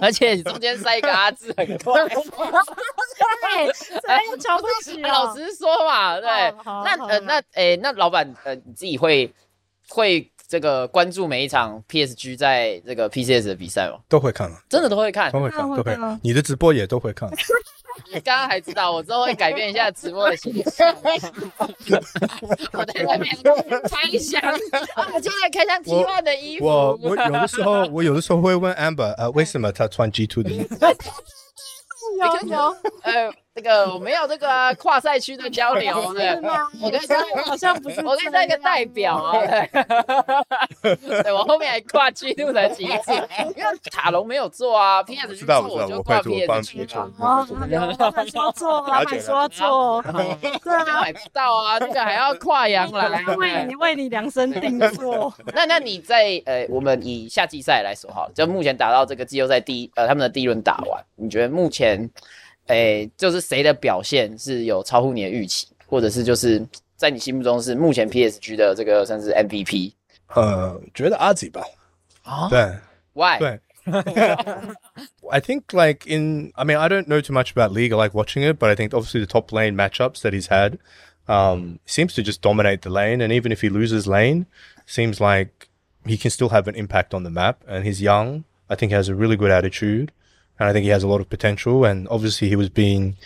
而且你中间塞一个阿字很贵。哎，真的瞧不起哦老实说嘛，对，好好好那呃那诶，那老板呃你自己会会 [laughs] [laughs] 这个关注每一场 PSG 在这个 PCS 的比赛吗？都会看，真的都会看，都会看，都会。你的直播也都会看。[laughs] 刚刚还知道，我之后会改变一下直播的形式。[laughs] 我在那边开箱，我，今天开箱 T one 的衣服。我我有的时候我有的时候会问 Amber，呃，为什么他穿 G two 的衣服？[laughs] 有有，呃，这个我没有这个啊跨赛区的交流，[laughs] 对，我跟你好像不是，我跟你当一个代表啊，[laughs] 对，我后面还挂 G 度的旗帜，因为塔隆没有做啊，PS 去做我知道，做就挂我会做，我帮 PS 我做去啊。。哦，老板说做，老板说做，对啊，买不到啊，这个还要跨洋来。为你为你量身定 [laughs] 做，那那你在呃，我们以夏季赛来说好了，就目前打到这个季后赛第一呃他们的第一轮打完，你觉得目前，诶、就是谁的表现是有超乎你的预期，或者是就是在你心目中是目前 PSG 的这个算是 MVP 呃，觉得阿吉吧，啊对？Why？对。I think like in I mean I don't know too much about league. I like watching it, but I think obviously the top lane matchups that he's had um, seems to just dominate the lane. And even if he loses lane, seems like he can still have an impact on the map. And he's young. I think he has a really good attitude, and I think he has a lot of potential. And obviously he was being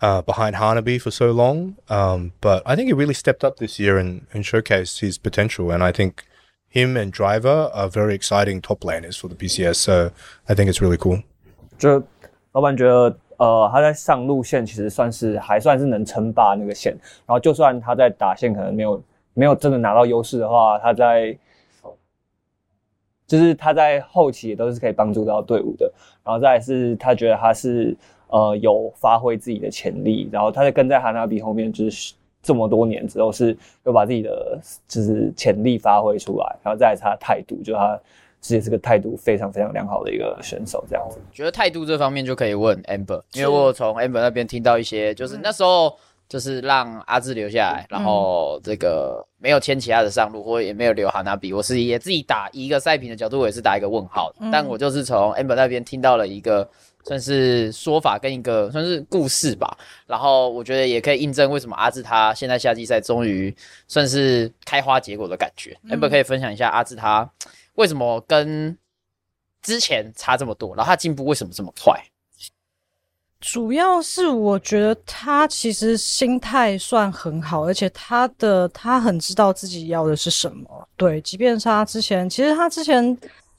uh, behind Hanabi for so long, um, but I think he really stepped up this year and, and showcased his potential. And I think him and Driver are very exciting top laners for the PCS. So I think it's really cool. 就老板觉得，呃，他在上路线其实算是还算是能称霸那个线，然后就算他在打线可能没有没有真的拿到优势的话，他在 就是他在后期也都是可以帮助到队伍的。然后再来是他觉得他是呃有发挥自己的潜力，然后他在跟在哈纳比后面就是这么多年之后是有把自己的就是潜力发挥出来，然后再来是他的态度，就他其实是个态度非常非常良好的一个选手，这样子。觉得态度这方面就可以问 Amber，因为我有从 Amber 那边听到一些，就是那时候就是让阿志留下来，然后这个没有牵其他的上路，或也没有留哈纳比，我是也自己打一个赛评的角度，我也是打一个问号的。但我就是从 Amber 那边听到了一个算是说法跟一个算是故事吧，然后我觉得也可以印证为什么阿志他现在夏季赛终于算是开花结果的感觉。Amber 可以分享一下阿志他为什么跟之前差这么多，然后他进步为什么这么快？主要是我觉得他其实心态算很好，而且他的他很知道自己要的是什么。对，即便是他之前，其实他之前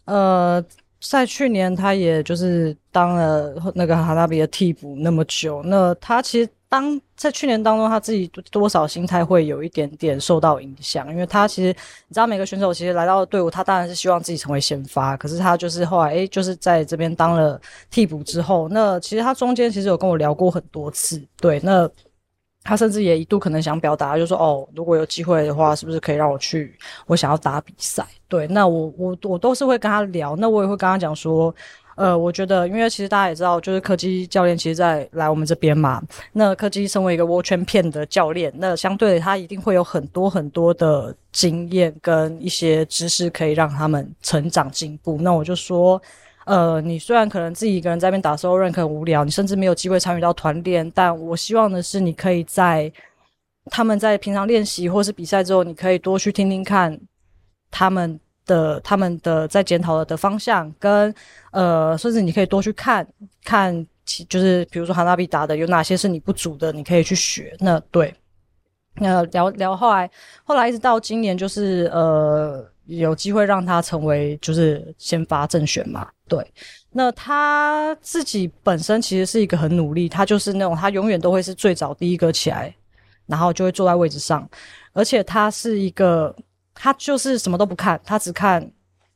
呃，在去年他也就是当了那个哈纳比的替补那么久，那他其实当在去年当中，他自己多少心态会有一点点受到影响，因为他其实你知道，每个选手其实来到队伍，他当然是希望自己成为先发，可是他就是后来诶，就是在这边当了替补之后，那其实他中间其实有跟我聊过很多次，对，那他甚至也一度可能想表达，就说哦，如果有机会的话，是不是可以让我去？我想要打比赛，对，那我我我都是会跟他聊，那我也会跟他讲说。呃，我觉得，因为其实大家也知道，就是柯基教练其实在来我们这边嘛。那柯基身为一个 World Champion 的教练，那相对的他一定会有很多很多的经验跟一些知识可以让他们成长进步。那我就说，呃，你虽然可能自己一个人在那边打 solo rank 很无聊，你甚至没有机会参与到团练，但我希望的是你可以在他们在平常练习或是比赛之后，你可以多去听听看他们的他们的在检讨的方向，跟呃，甚至你可以多去看看其，就是比如说哈纳比达的有哪些是你不足的，你可以去学。那对，那聊聊后来，后来一直到今年，就是呃，有机会让他成为就是先发正选嘛。对，那他自己本身其实是一个很努力，他就是那种他永远都会是最早第一个起来，然后就会坐在位置上，而且他是一个他就是什么都不看，他只看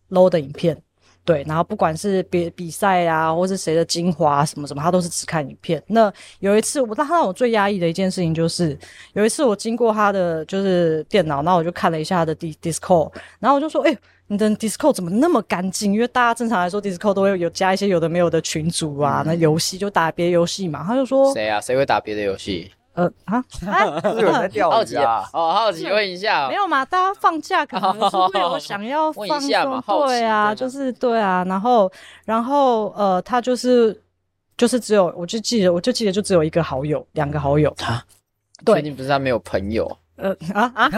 low 的影片。对，然后不管是别比赛啊，或是谁的精华什么什么，他都是只看影片。那有一次，我他让我最压抑的一件事情就是，有一次我经过他的就是电脑，然后我就看了一下他的 D Discord，然后我就说：“哎，你的 Discord 怎么那么干净？因为大家正常来说 Discord 都会有加一些有的没有的群组啊，那游戏就打别的游戏嘛。”他就说：“谁啊？谁会打别的游戏？”呃啊，有人在钓鱼啊！哦，好奇问一下，没有嘛？大家放假可能是会有想要放松，对啊，就是对啊。然后，然后呃，他就是就是只有，我就记得，我就记得就只有一个好友，两个好友。他，对，你不是他没有朋友。呃啊啊，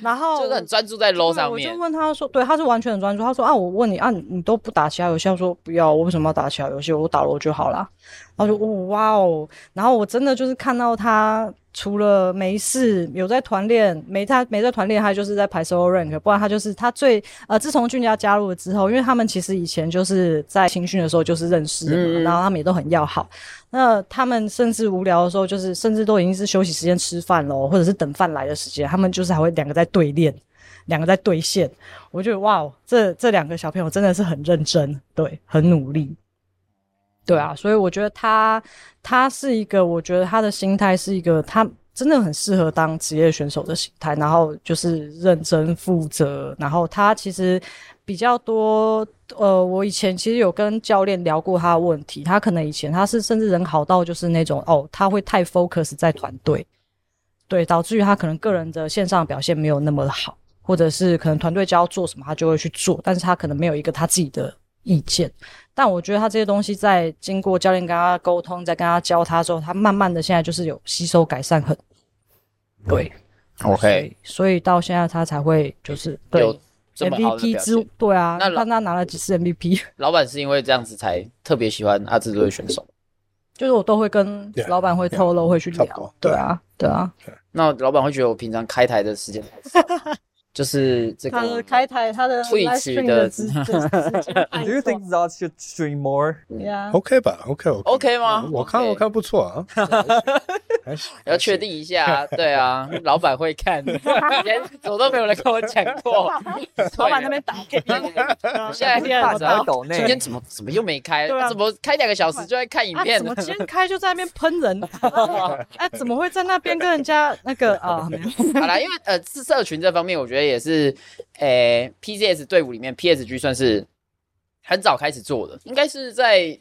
然后 [laughs] 就是很专注在 low 上面。我就问他说，对，他是完全很专注。他说啊，我问你啊，你都不打其他游戏？他说不要，我为什么要打其他游戏？我打 low 就好了。然后就哇哦，然后我真的就是看到他。除了没事有在团练，没他没在团练，他就是在排 solo rank，不然他就是他最呃，自从俊佳加入了之后，因为他们其实以前就是在青训的时候就是认识的，然后他们也都很要好。那他们甚至无聊的时候，就是甚至都已经是休息时间吃饭喽，或者是等饭来的时间，他们就是还会两个在对练，两个在对线。我觉得哇，这这两个小朋友真的是很认真，对，很努力。对啊，所以我觉得他他是一个，我觉得他的心态是一个，他真的很适合当职业选手的心态，然后就是认真负责，然后他其实比较多，呃，我以前其实有跟教练聊过他的问题，他可能以前他是甚至人好到就是那种哦，他会太 focus 在团队，对，导致于他可能个人的线上表现没有那么好，或者是可能团队教做什么他就会去做，但是他可能没有一个他自己的意见。但我觉得他这些东西在经过教练跟他沟通，在跟他教他之后，他慢慢的现在就是有吸收改善很对，OK，所以到现在他才会就是对 MVP 之对啊，那他他拿了几次 MVP？[laughs] 老板是因为这样子才特别喜欢阿志这位选手，就是我都会跟老板会透露会去聊，对啊，对啊，那老板会觉得我平常开台的时间。[laughs] 就是这个，他的开台，他的 Twitch 的。Do you think that should stream more? Yeah. OK 吧，OK，OK 吗？我看我看不错啊。要确定一下，对啊，[laughs] 老板会看，以前我都没有人跟我讲过。老板那边打给你，现在大在抖内。今天怎么怎么又没开？怎么开两个小时就在看影片？怎么今天 [laughs] 开就在那边喷人？[laughs] 哎，怎么会在那边跟人家那个啊？好了，因为呃，是社群这方面，我觉得。也是，诶，PCS 队伍里面，PSG 算是很早开始做的，应该是在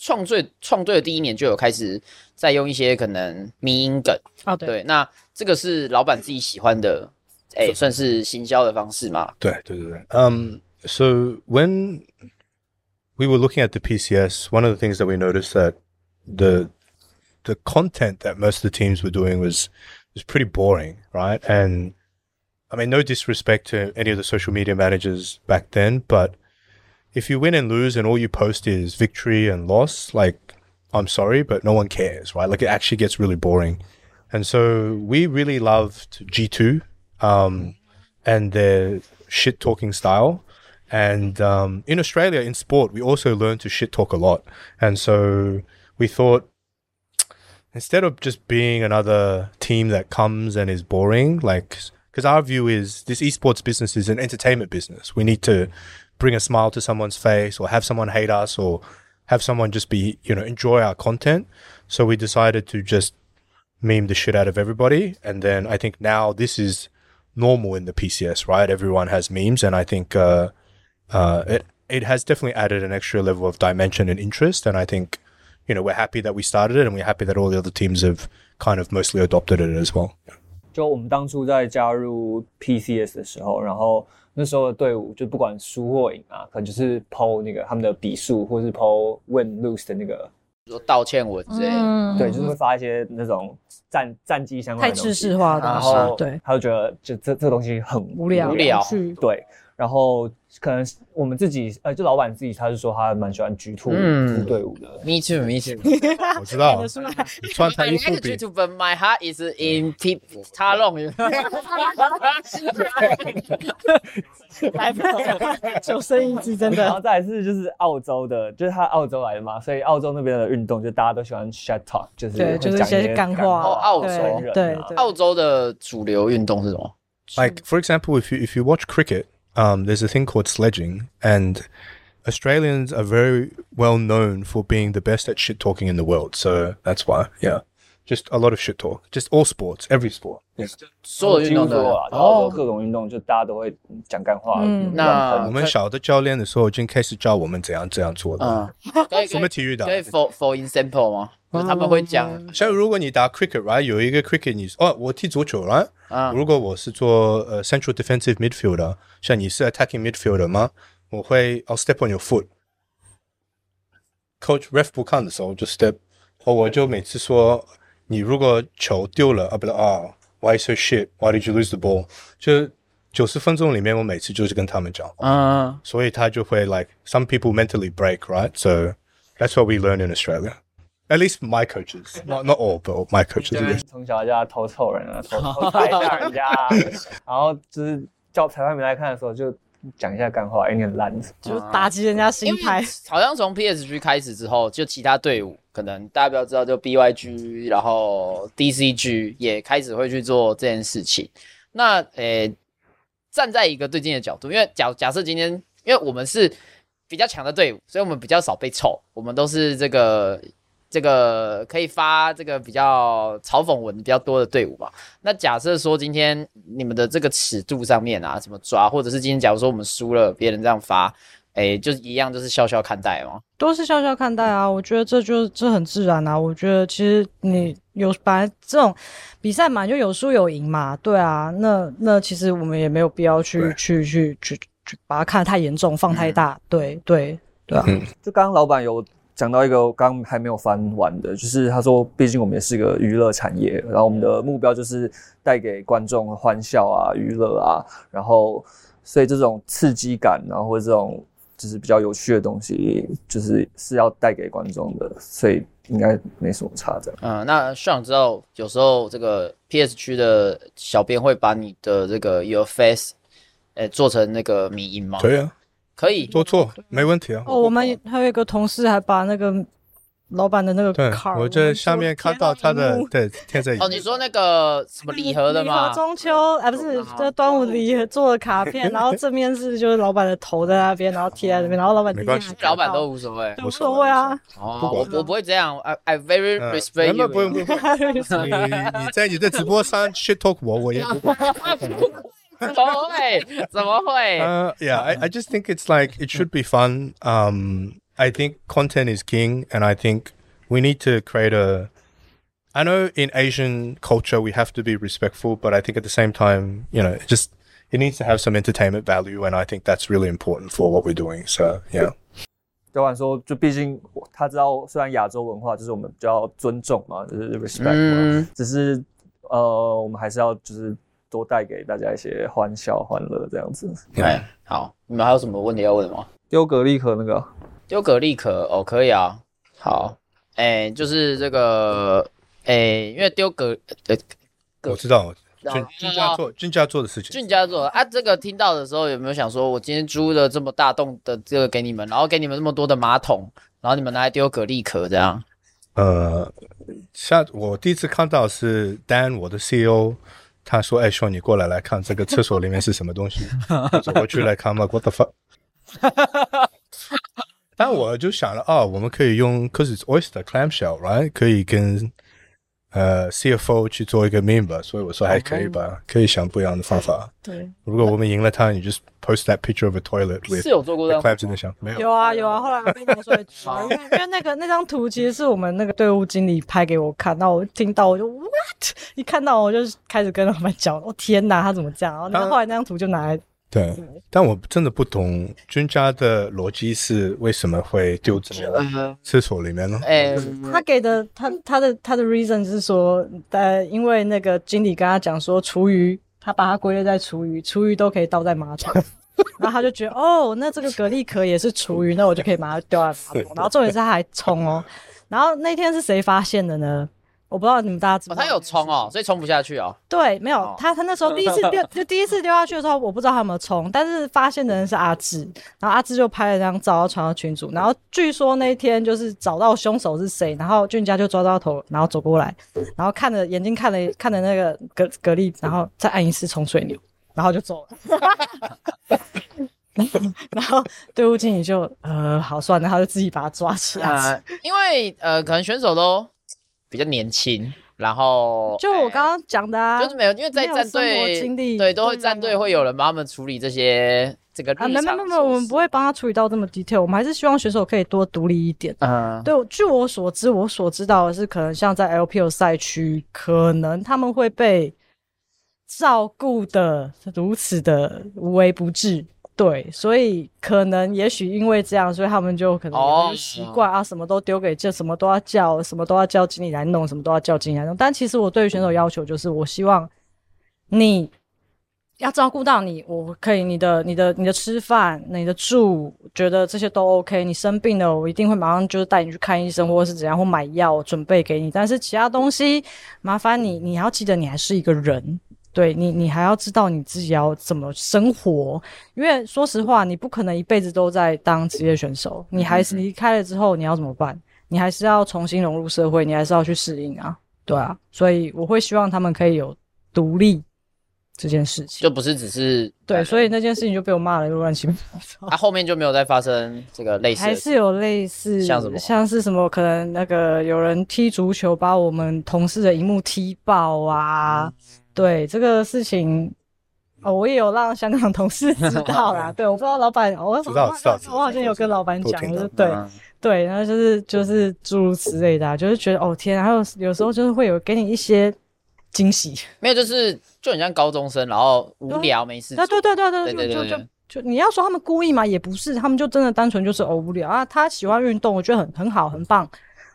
创最创最的第一年就有开始在用一些可能迷音梗啊，对，那这个是老板自己喜欢的，诶，算是行销的方式嘛？对对对对，嗯，So when we were looking at the PCS, one of the things that we noticed that the the content that most of the teams were doing was was pretty boring, right? And I mean, no disrespect to any of the social media managers back then, but if you win and lose and all you post is victory and loss, like, I'm sorry, but no one cares, right? Like, it actually gets really boring. And so we really loved G2 um, and their shit talking style. And um, in Australia, in sport, we also learn to shit talk a lot. And so we thought, instead of just being another team that comes and is boring, like because our view is this esports business is an entertainment business. We need to bring a smile to someone's face or have someone hate us or have someone just be, you know, enjoy our content. So we decided to just meme the shit out of everybody. And then I think now this is normal in the PCS, right? Everyone has memes. And I think, uh, uh, it, it has definitely added an extra level of dimension and interest. And I think, you know, we're happy that we started it and we're happy that all the other teams have kind of mostly adopted it as well. 就我们当初在加入 PCS 的时候，然后 那时候的队伍就不管输或赢啊，可能就是 PO 那个他们的比数，或是 PO win lose 的那个说道歉文之类，对，就是会发一些那种战战绩相关的太知识化的，然后对，他就觉得就这这个东西很无聊。无聊，对。然后可能我们自己呃，就老板自己他是说他蛮喜欢 G two 嗯。队伍的，Me too, me too. [laughs] 我知道。[laughs] 穿他 I 衣服 like 比 to, but my heart is in Pip Talong. [laughs] 来吧，求生意志真的。然后。再来是就是澳洲的，就是他澳洲来的嘛，所以澳洲那边的运动就大家都喜欢 shut talk，就是对就是一些干话哦澳洲。对对对。澳洲的主流运动是什么？Like for example, if you if you watch cricket, um, there's a thing called sledging, and Australians are very well known for being the best at shit talking in the world. So that's why, yeah, just a lot of shit talk. Just all sports, every sport. Yeah. 所有运动的几乎所有啊，澳洲哦，各种运动就大家都会讲干话。嗯那我们小的教练的时候已经开始教我们怎样这样做了。嗯，可以什么体育的可以 for for example 吗？就他们会讲，像如果你打 cricket，right，有一个 cricket，你哦，我踢足球，right？嗯如果我是做呃 central defensive midfielder， 像你是 attacking midfielder 吗？我会 I'll step on your foot。Coach ref 不看的时候就 step，哦，我就每次说你如果球丢了啊，不是啊，Why so shit？Why did you lose the ball？就九十分钟里面，我每次就是跟他们讲，嗯，所以他就会 like some people mentally break，right？So that's what we learn in Australia. At least my coaches, not not all, but my coaches. [laughs] [laughs] 从小就要偷凑人啊，偷偷拍一下人家啊，然后就是 叫裁判没来看的时候就讲一下干话，有点烂。就是打击人家心态。好像从 PSG 开始之后，就其他队伍可能大家比较知道，就 BYG，然后 DCG 也开始会去做这件事情。那诶、站在一个对镜的角度，因为假假设今天，因为我们是比较强的队伍，所以我们比较少被臭，我们都是这个这个可以发这个比较嘲讽文比较多的队伍吧。那假设说今天你们的这个尺度上面啊，怎么抓，或者是今天假如说我们输了，别人这样发，哎，就是一样，就是笑笑看待嘛。都是笑笑看待啊，我觉得这就这很自然啊。我觉得其实你有本来这种比赛嘛，就有输有赢嘛，对啊。那那其实我们也没有必要去去去去去把它看得太严重，放太大。对对对啊，嗯就刚刚老板有讲到一个刚刚还没有翻完的，就是他说，毕竟我们也是个娱乐产业，然后我们的目标就是带给观众欢笑啊、娱乐啊，然后所以这种刺激感，然后或者这种就是比较有趣的东西，就是是要带给观众的，所以应该没什么差的。嗯，那上知道有时候这个 PS 区的小编会把你的这个 Your Face，呃，做成那个迷音吗？可以啊，可以。做错没问题啊。哦，我们还有一个同事还把那个老板的那个对卡，，我在下面看到他的对贴在哦，你说那个什么礼盒的吗礼盒？中秋啊，不是，这端午礼盒做的卡片，[laughs] 然后正面是就是老板的头在那边，然后贴在那边，然后老板没关系老板都无所谓。无所谓啊。哦，我我不会这样，I I very 嗯 respect 不用 you。不用，[laughs] 你你在你的直播上 shit talk 我，我也不会。[laughs] 怎么会？怎么会？ Uh, [laughs] yeah, I, I just think it's like it should be fun. Um, I think content is king, and I think we need to create a. I know in Asian culture we have to be respectful, but I think at the same time, you know, it just it needs to have some entertainment value, and I think that's really important for what we're doing. So yeah. 老板说，就毕竟我他知道，虽然亚洲文化就是我们比较尊重嘛，就是 respect 嘛，嗯只是呃，我们还是要就是 多带给大家一些欢笑、欢乐这样子。对，好，你们还有什么问题要问吗？丢蛤蜊壳那个，丢蛤蜊壳哦，可以啊。好，哎，就是这个，哎，因为丢蛤，呃，我知道，俊俊家做俊家做的事情。俊家做啊，这个听到的时候有没有想说，我今天租了这么大栋的这个给你们，然后给你们这么多的马桶，然后你们拿来丢蛤蜊壳这样？呃，像我第一次看到是 Dan 我的 CEO，他说：“哎，兄，你过来来看这个厕所里面是什么东西。[laughs] ”我走过去来看嘛，What the fuck？[laughs] 但我就想了啊，我们可以用，cause it's oyster clamshell，right？可以跟呃 CFO 去做一个 meme 吧，所以我说还可以吧，可以想不一样的方法。对，如果我们赢了他，你 just post that picture of a toilet with 是有做过这样 clams in the shell，没有？有啊有啊，后来我跟你说一句啊，因为那个那张图其实是我们那个队伍经理拍给我看，那我听到我就 what，一看到我就开始跟老板讲，我天哪，他怎么这样？然后那后来那张图就拿来对，但我真的不懂君家的逻辑是为什么会丢这个呃，厕所里面呢？哎，他给的他他的他的 reason 是说，呃，因为那个经理跟他讲说，厨余他把它归类在厨余，厨余都可以倒在马桶。[laughs] 然后他就觉得哦，那这个蛤蜊壳也是厨余，那我就可以把它丢在马桶。[laughs] 然后重点是他还冲哦。然后那天是谁发现的呢？我不知道你们大家知不哦，知道、他有冲哦，。所以冲不下去哦。对，没有哦他，他那时候第一次丢，[laughs] 就第一次丢下去的时候，我不知道他有没有冲，但是发现的人是阿志，然后阿志就拍了张照，然后传到群组，然后据说那一天就是找到凶手是谁，然后俊佳就抓到头，然后走过来，然后看着眼睛看了看着那个格格力，然后再按一次冲水钮，然后就走了。[laughs] 然后队伍经理就呃好算了，他就自己把他抓起来。呃，因为呃，可能选手都比较年轻，然后就我刚刚讲的啊，就是没有，因为在战队对都会战队会有人帮他们处理这些这个啊，没没没没，我们不会帮他处理到这么 detail，我们还是希望选手可以多独立一点。嗯，对，据我所知，我所知道的是，可能像在 LPL 赛区，可能他们会被照顾的如此的无微不至。对，所以可能也许因为这样，所以他们就可能习惯、啊，什么都丢给就什么都要叫，什么都要叫经理来弄，什么都要叫经理来弄。但其实我对于选手要求就是，我希望你要照顾到你，我可以你的、你的、你的吃饭、你的住，觉得这些都 OK。你生病了，我一定会马上就是带你去看医生，或者是怎样，或买药准备给你。但是其他东西，麻烦你，你要记得你还是一个人。对你，你还要知道你自己要怎么生活，因为说实话，你不可能一辈子都在当职业选手，你还是离开了之后，你要怎么办？你还是要重新融入社会，你还是要去适应啊，对啊，所以我会希望他们可以有独立这件事情。就不是只是对，所以那件事情就被我骂了一个乱七八糟。啊后面就没有再发生这个类似还是有类似，像什么像是什么可能那个有人踢足球把我们同事的荧幕踢爆啊，嗯对这个事情。哦，我也有让香港同事知道啦。[laughs] 对，我不知道老板，我知道知道我好像有跟老板讲，都听到就是对嗯对，然后就是就是诸如此类的、啊，就是觉得哦天啊，还有有时候就是会有给你一些惊喜。没有，就是就很像高中生，然后无聊没事做对对对对对对就就就对对就你要说他们故意嘛，也不是，他们就真的单纯就是哦无聊啊。他喜欢运动，我觉得很很好，很棒。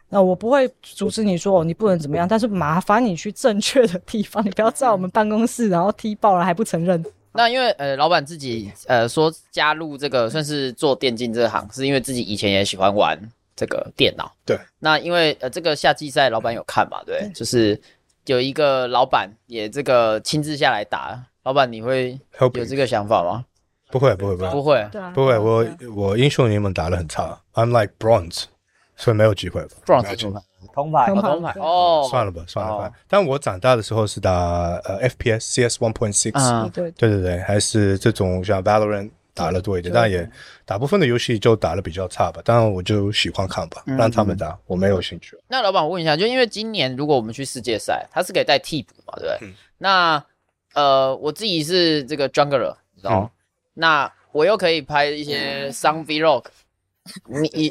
那我不会阻止你说哦，你不能怎么样，但是麻烦你去正确的地方，你不要在我们办公室然后踢爆了还不承认。那因为呃，老板自己呃说加入这个算是做电竞这行，是因为自己以前也喜欢玩这个电脑。对。那因为呃这个夏季赛老板有看嘛，对，就是有一个老板也这个亲自下来打，老板你会有这个想法吗？不会不会不会不会对啊，不会，我我英雄联盟打得很差，I'm like bronze，所以没有机会。，bronze 怎么办？铜牌铜牌哦铜牌哦，算了吧，算了哦吧。但我长大的时候是打呃 FPS CS one point six，嗯对对对对，还是这种像 Valorant 打的多一点，但也大部分的游戏就打的比较差吧。当然我就喜欢看吧，嗯让他们打，我没有兴趣。那老板，我问一下，就因为今年如果我们去世界赛，他是可以带替补嘛，对不对？嗯那呃，我自己是这个 jungler，你知道吗？那我又可以拍一些伤 vlog，[laughs] 你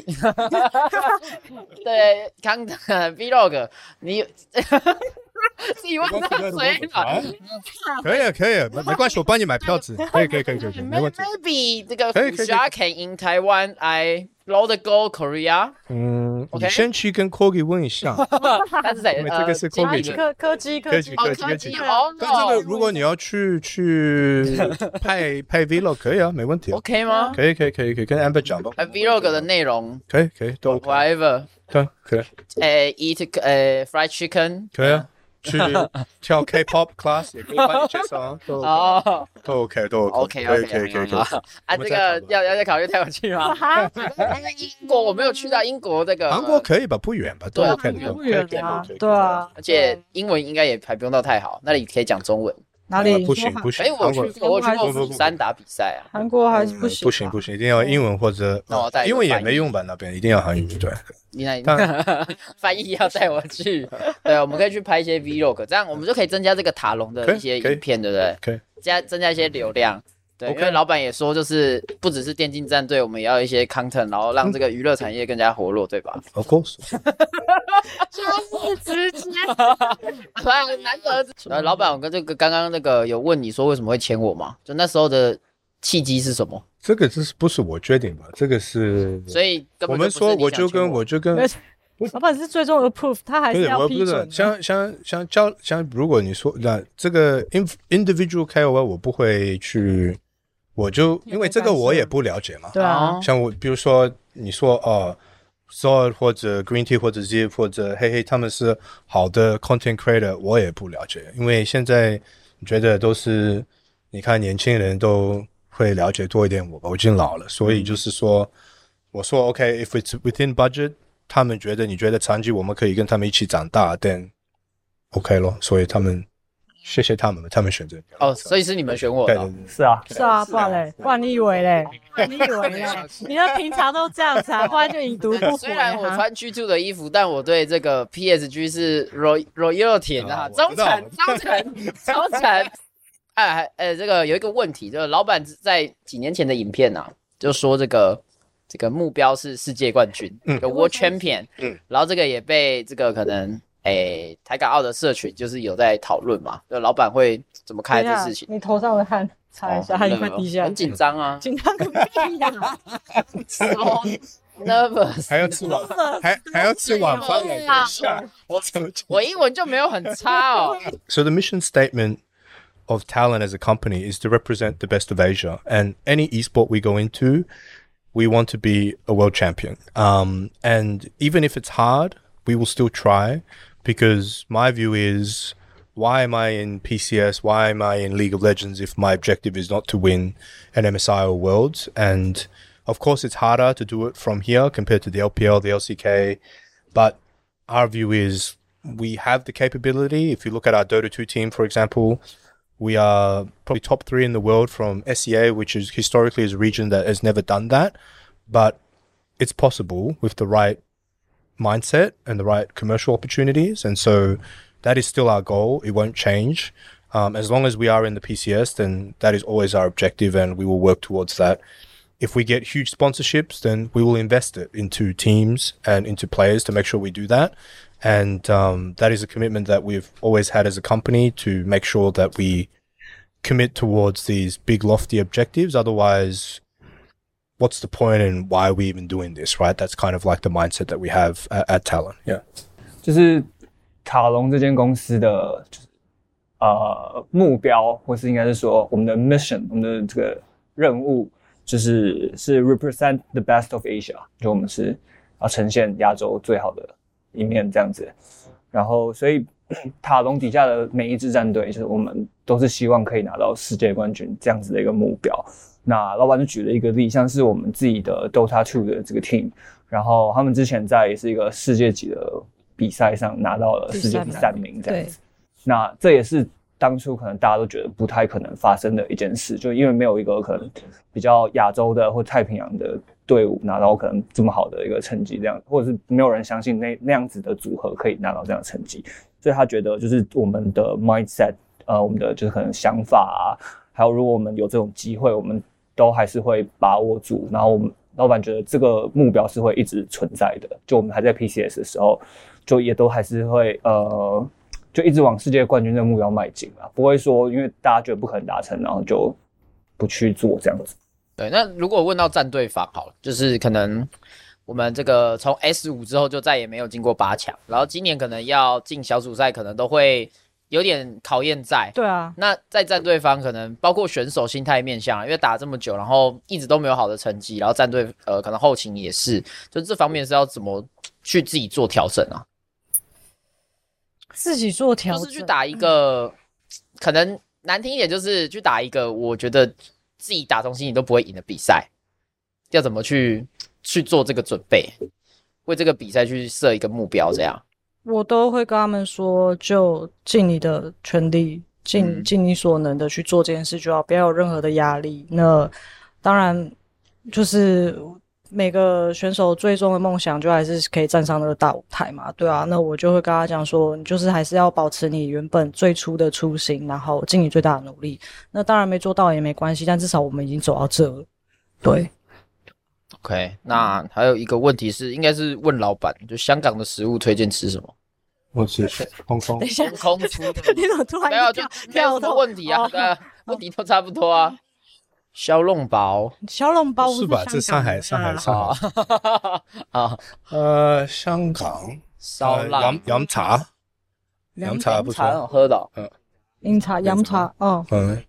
对康的 vlog，你自己忘到水了。[laughs] 可以啊，可以啊，没没关系，我帮你买票子，[laughs] 可以可以可以可以，没问题。Maybe 这个可以可以可以 Fusha can in Taiwan, I load go Korea，嗯，OK 你先去跟 Corgi 问一下。[laughs] 但是在 [laughs] 因为这个是呃今 Kobe 年的科科技科技哦科技科技但这个如果你要去去 [laughs] 拍拍 vlog 可以啊，没问题啊。OK 吗？可以可以可以可以跟 Amber 讲吧。呃，vlog 的内容可以可以都 OK，whatever，对可以诶，eat 诶 fried chicken，可以啊。去跳 K-pop class 也可以帮你介绍啊，都 OK 哦都 OK 都，OK 可以 OK，可以可以可以。啊，这个要要再考虑带我去吗？[laughs] 英国我没有去到英国这个韩国可以吧？不远吧？都对不都可以可以远啊可以，对啊，而且英文应该也还不用到太好，那里可以讲中文。哪里呃不行不行哎，，我去过，我去过不不不釜山打比赛啊。韩国还是不嗯行，不行不行，一定要英文或者那我带一个英文也没用吧？那边一定要韩语对。你那但 [laughs] 翻译要带我去，[laughs] 对，我们可以去拍一些 vlog，这样我们就可以增加这个塔隆的一些影片，对不对？可以加增加一些流量。对因为老板也说，就是不只是电竞战队，我们也要一些 content，然后让这个娱乐产业更加活络，对吧？Of course，[laughs] 直接，对，难得。呃，老板，我跟这个刚刚那个有问你说为什么会签我吗？就那时候的契机是什么？这个这是不是我决定吧？这个是所以我们说我就跟我就跟没老板是最终的 proof，他还不是，是要我不是批准的。像像像教像，如果你说那这个 in individual KOL，我不会去我就因为这个我也不了解嘛。对啊，像我比如说你说哦 z o d 或者 Green Tea 或者 Zip 或者嘿嘿他们是好的 content creator，我也不了解，因为现在觉得都是你看年轻人都会了解多一点，我吧我已经老了，所以就是说我说 OK，if it's within budget，他们觉得你觉得长期我们可以跟他们一起长大，then OK 咯，所以他们谢谢他们，他们选择哦，所以是你们选我的哦。对对对。是啊，是啊，不然嘞，不然你以为嘞？[laughs] 你以为嘞？你的平常都这样子啊，不然就已读不回虽然我啊。穿 G Two 的衣服，但我对这个 PSG 是 Roy Royalty 的哈，啊忠诚、忠诚、[laughs] 忠诚。哎，还呃，这个有一个问题，就是老板在几年前的影片啊，就说这个这个目标是世界冠军，嗯有 World Champion，嗯然后这个也被这个可能诶台港澳的社群就是有在讨论嘛，就老板会怎么看等一下这事情？你头上的汗擦一下，汗快滴下来很。紧张啊紧张个屁呀！ ，so nervous。还要吃晚，还还要吃晚饭来等一下。我我英文就没有很差哦。 So the [laughs] [laughs] [laughs] mission statement of Talon as a company is to represent the best of Asia, and any esport we go into, we want to be a world champion. Um, and even if it's hard, we will still try, because my view is. Why am I in PCS? Why am I in League of Legends if my objective is not to win an MSI or Worlds? And of course, it's harder to do it from here compared to the LPL, the LCK. But our view is we have the capability. If you look at our Dota 2 team, for example, we are probably top three in the world from SEA, which is historically is a region that has never done that. But it's possible with the right mindset and the right commercial opportunities. And so that is still our goal. It won't change. Um, as long as we are in the PCS, then that is always our objective and we will work towards that. If we get huge sponsorships, then we will invest it into teams and into players to make sure we do that. And um, that is a commitment that we've always had as a company to make sure that we commit towards these big, lofty objectives. Otherwise, what's the point and why are we even doing this, right? That's kind of like the mindset that we have at, at Talon. Yeah. 就是卡隆这间公司的就是呃目标，或是应该是说我们的 mission，我们的这个任务，就是是 represent the best of Asia，就我们是要呈现亚洲最好的一面这样子。然后，所以 [clears throat] 塔隆底下的每一支战队，就是我们都是希望可以拿到世界冠军这样子的一个目标。那老板就举了一个例，像是我们自己的 Dota Two 的这个 team，然后他们之前在也是一个世界级的比赛上拿到了世界第三名这样子。那这也是当初可能大家都觉得不太可能发生的一件事，就因为没有一个可能比较亚洲的或太平洋的队伍拿到可能这么好的一个成绩，这样或者是没有人相信那那样子的组合可以拿到这样的成绩，所以他觉得就是我们的 mindset，呃，我们的就是可能想法啊，还有如果我们有这种机会，我们都还是会把握住，然后我们老板觉得这个目标是会一直存在的，就我们还在 PCS 的时候，就也都还是会呃。就一直往世界冠军这个目标迈进啊，不会说因为大家觉得不可能达成，然后就不去做这样子。对，那如果问到战队方好，就是可能我们这个从 S 五之后就再也没有进过八强，然后今年可能要进小组赛，可能都会有点考验在。对啊，那在战队方可能包括选手心态面向，因为打这么久，然后一直都没有好的成绩，然后战队呃可能后勤也是，就这方面是要怎么去自己做调整啊？自己做调整，就是去打一个，可能难听一点，就是去打一个我觉得自己打从心里都不会赢的比赛，要怎么去去做这个准备，为这个比赛去设一个目标，这样。我都会跟他们说，就尽你的全力，尽嗯尽你所能的去做这件事就好，不要有任何的压力。那当然，就是每个选手最终的梦想就还是可以站上那个大舞台嘛，对啊。那我就会跟他讲说，你就是还是要保持你原本最初的初心，然后尽你最大的努力。那当然没做到也没关系，但至少我们已经走到这了。对，OK，那还有一个问题是，应该是问老板，就香港的食物推荐吃什么？我吃 [laughs] 空空等一下，空出的。你怎么突然没有没有什么问题啊，哦对啊，问题都差不多啊。小笼包。小笼包是吧？这上海，上海，上海。啊，[laughs] 呃，香港呃烧腊。饮饮茶，饮茶不错。很好喝的嗯，饮茶、洋茶，哦，嗯。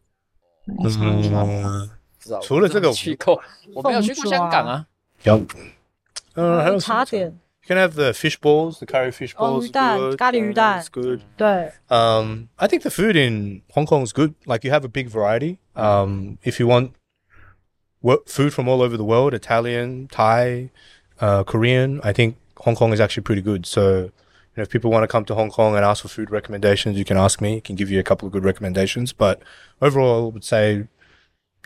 嗯，知道。除了这个我没有去过，我没有去过香港啊。 Yep. Uh, 还有什么茶点， You can [laughs] have the fish balls, the curry fish 哦， balls. 鱼蛋， good. 咖喱鱼蛋 It's good. 对， Um, I think the food in Hong Kong is good. Like you have a big variety. Um, if you want wo- food from all over the world, Italian, Thai, uh, Korean, I think Hong Kong is actually pretty good. So, you know, if people want to come to Hong Kong and ask for food recommendations, you can ask me. I can give you a couple of good recommendations. But overall, I would say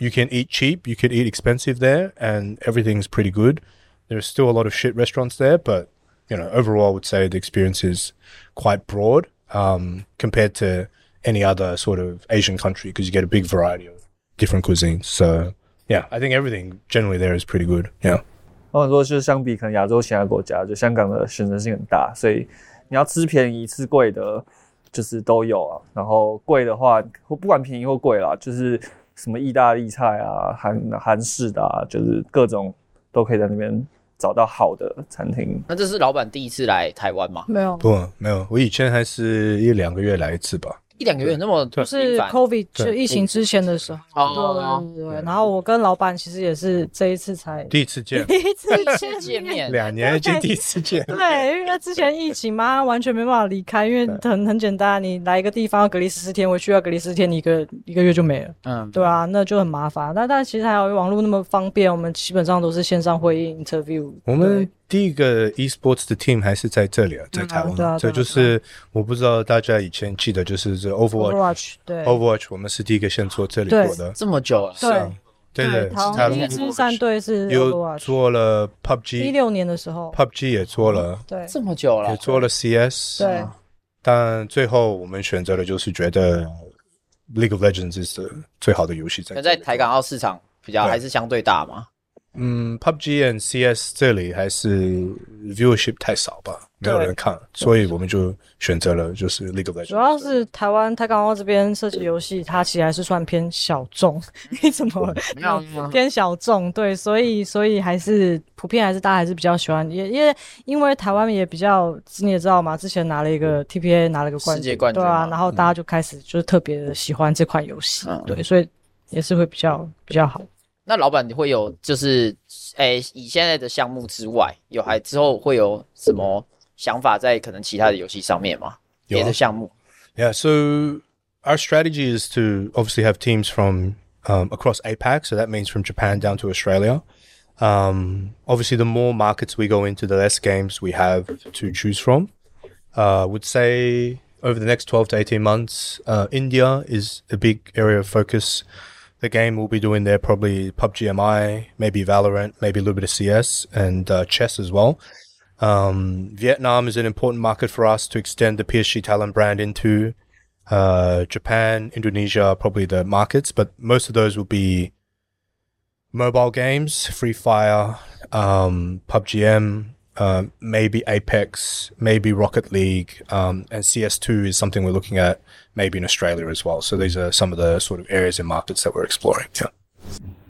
you can eat cheap, you can eat expensive there, and everything's pretty good. There's still a lot of shit restaurants there, but you know, overall, I would say the experience is quite broad um, compared to any other sort of Asian country because you get a big variety of different cuisines. So, yeah, I think everything generally there is pretty good. Yeah. 或者说就是相比可能亚洲其他国家，就香港的选择性很大，所以你要吃便宜吃贵的，就是都有啊。然后贵的话，或不管便宜或贵啦，就是 什么意大利菜啊、韩韩式的啊，就是各种都可以在那边找到好的餐厅。那这是老板第一次来台湾吗？没有，不，没有，我以前还是一两个月来一次吧。一两个月那么就就是 COVID 就疫情之前的时候，哦，对对对。然后我跟老板其实也是这一次才第一次见，[laughs] 第一次见见面，两年就第一次见。对，因为之前疫情嘛，完全没办法离开，因为很很简单，你来一个地方要隔离十四天，回去要隔离十四天，你一个一个月就没了，嗯，对啊，那就很麻烦。但但其实还有网络那么方便，我们基本上都是线上会议 interview。我们第一个 esports 的 team 还是在这里啊，在台湾。对啊对啊这就是我不知道大家以前记得，就是这 Overwatch。Overwatch 对。Overwatch 我们是第一个先做这里对做的。这么久了，对。对对，台湾。台第一支战队是又做了 PUBG，PUBG 六年的时候。PUBG，也做了，对。这么久了也，做了 CS。对，但最后我们选择了就是觉得 League of Legends 是最好的游戏在。在台港澳市场比较还是相对大嘛。嗯，PUBG and CS 这里还是 viewership 太少吧，没有人看，所以我们就选择了就是 League of Legends。主要是台湾台港澳这边射击游戏，它其实还是算偏小众，[laughs] 你怎么？没有偏小众？对，所以所以还是普遍还是大家还是比较喜欢，也因为因为台湾也比较你也知道嘛，之前拿了一个 TPA 拿了个冠世界冠军对啊，然后大家就开始就是特别的喜欢这款游戏，嗯。对，所以也是会比较比较好。那老板你会有就是，诶、以现在的项目之外，有还之后会有什么想法在可能其他的游戏上面吗？有啊别的项目， Yeah, so our strategy is to obviously have teams from um, across APAC, so that means from Japan down to Australia. Um, obviously, the more markets we go into, the less games we have to choose from. Uh, I would say over the next 12 to 18 months, uh, India is a big area of focus. The game we'll be doing there probably PUBG MI, maybe Valorant, maybe a little bit of CS and uh, chess as well. Um, Vietnam is an important market for us to extend the PSG Talent brand into. Uh, Japan, Indonesia, are probably the markets, but most of those will be mobile games, Free Fire, um, M, uh, maybe Apex, maybe Rocket League, um, and CS2 is something we're looking at maybe in Australia as well. So these are some of the sort of areas and markets that we're exploring. Yeah.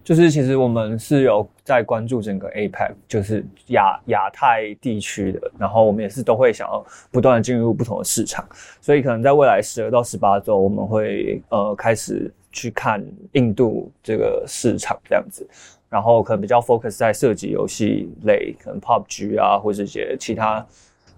就是其实我们是有在关注整个 APEC，就是亚亚太地区的，然后我们也是都会想要不断的进入不同的市场，所以可能在未来十二到十八周，我们会呃开始去看印度这个市场这样子， 然后可能比较 focus 在射击游戏类，可能 PUBG 啊，或者一些其他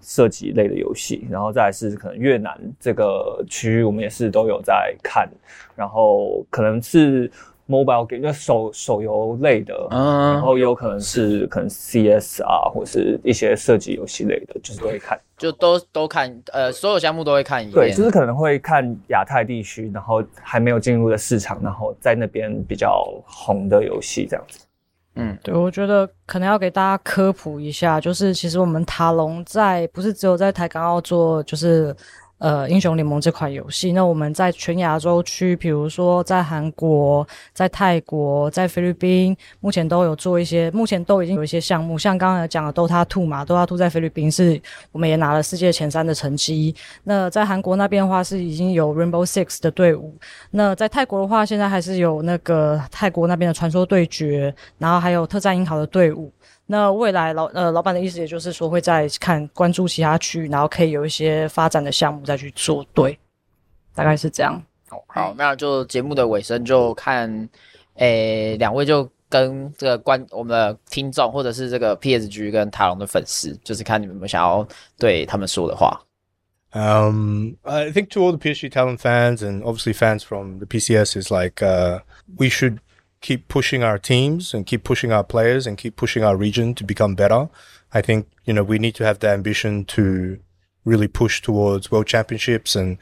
射击类的游戏，然后再是可能越南这个区域，我们也是都有在看，然后可能是 mobile game 就手手游类的，然嗯，后也有可能是可能 CS 啊，或是一些射击游戏类的，就是都会看。就都都看，呃，所有项目都会看一对，就是可能会看亚太地区，然后还没有进入的市场，然后在那边比较红的游戏这样子。嗯，对，我觉得可能要给大家科普一下，就是其实我们塔隆在不是只有在台港澳做，就是呃英雄联盟这款游戏，那我们在全亚洲区，比如说在韩国、在泰国、在菲律宾，目前都有做一些，目前都已经有一些项目，像刚才讲的 Dota Two 嘛，Dota Two 在菲律宾是我们也拿了世界前三的成绩。那在韩国那边的话，是已经有 Rainbow Six 的队伍，那在泰国的话，现在还是有那个泰国那边的传说对决，然后还有特战英豪的队伍。那未来老呃老板的意思，也就是说会再看关注其他区域，然后可以有一些发展的项目再去做对，大概是这样。好，那就节目的尾声就看诶，两位就跟这个观我们的听众，或者是这个 PSG 跟塔隆的粉丝，就是看你们有没有想要对他们说的话。Um, I think to all the PSG Talent fans and obviously fans from the PCS is like uh, we should keep pushing our teams and keep pushing our players and keep pushing our region to become better. I think you know we need to have the ambition to really push towards world championships and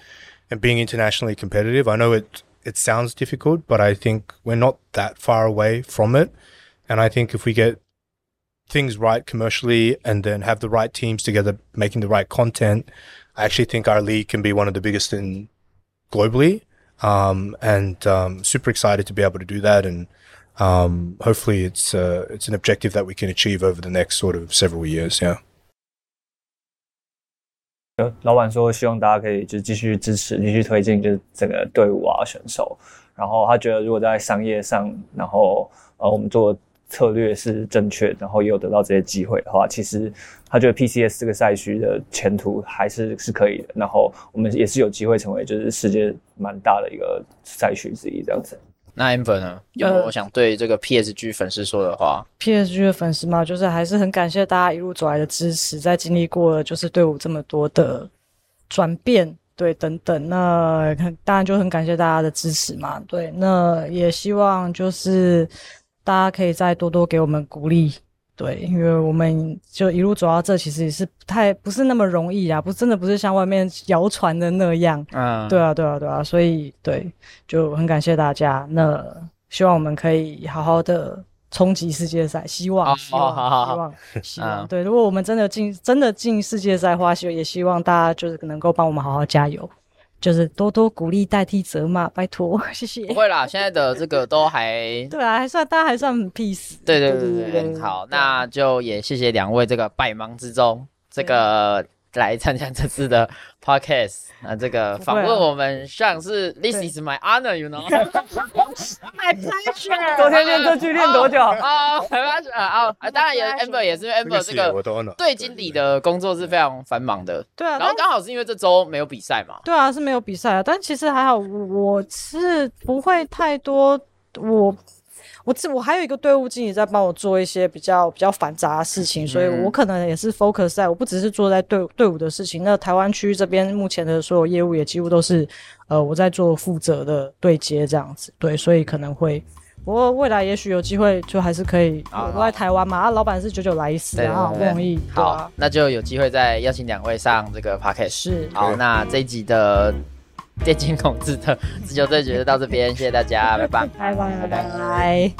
and being internationally competitive. I know it it sounds difficult, but I think we're not that far away from it. And I think if we get things right commercially and then have the right teams together making the right content, I actually think our league can be one of the biggest in globally. Um, and um, super excited to be able to do that. And um, hopefully, it's uh, it's an objective that we can achieve over the next sort of several years. Yeah. 呃，老板说希望大家可以就是继续支持、继续推进，就是整个队伍啊、选手。然后他觉得，如果在商业上，然后呃我们做 策略是正确，然后也有得到这些机会的话，其实他觉得 PCS 这个赛区的前途还是是可以的。然后我们也是有机会成为就是世界蛮大的一个赛区之一这样子。那 Amber 呢？有我想对这个 PSG 粉丝说的话？PSG 的粉丝嘛，就是还是很感谢大家一路走来的支持，在经历过了就是队伍这么多的转变，对等等，那很当然就很感谢大家的支持嘛，对，那也希望就是大家可以再多多给我们鼓励，对，因为我们就一路走到这，其实也是不太不是那么容易啊，不真的不是像外面谣传的那样，嗯，对啊，对啊，对啊，所以对，就很感谢大家。那希望我们可以好好的冲击世界赛，希望，哦希望，希望，希望。嗯对，如果我们真的进，真的进世界赛的话，希也希望大家就是能够帮我们好好加油，就是多多鼓励代替责骂，拜托，谢谢不。会啦，现在的这个都还 [laughs] 对啊，还算大家还算很 peace。对对对对对，好，那就也谢谢两位这个百忙之中这个来参加这次的 podcast，那这个访问我们像是 This is my honor，you know。[laughs] My pleasure。昨天练这句练多久？啊，没关系啊啊，当然也 Amber 也是 Amber 这个我都 honor 队经理的工作是非常繁忙的，对啊，然后刚好是因为这周没有比赛嘛，对啊，是没有比赛啊，但其实还好，我是不会太多，我我这我还有一个队伍经理在帮我做一些比较比较繁杂的事情，所以嗯我可能也是 focus 在我不只是做在队队伍的事情，那台湾区这边目前的所有业务也几乎都是呃我在做负责的对接这样子，对，所以可能会。不过未来也许有机会，就还是可以。好我都在台湾嘛，啊，老板是九九来一次对对啊，对不容易。好啊，，那就有机会再邀请两位上这个 podcast。是好，那这一集的电竞控制的，就岁局就到这边，谢谢大家，拜拜，拜拜，拜拜。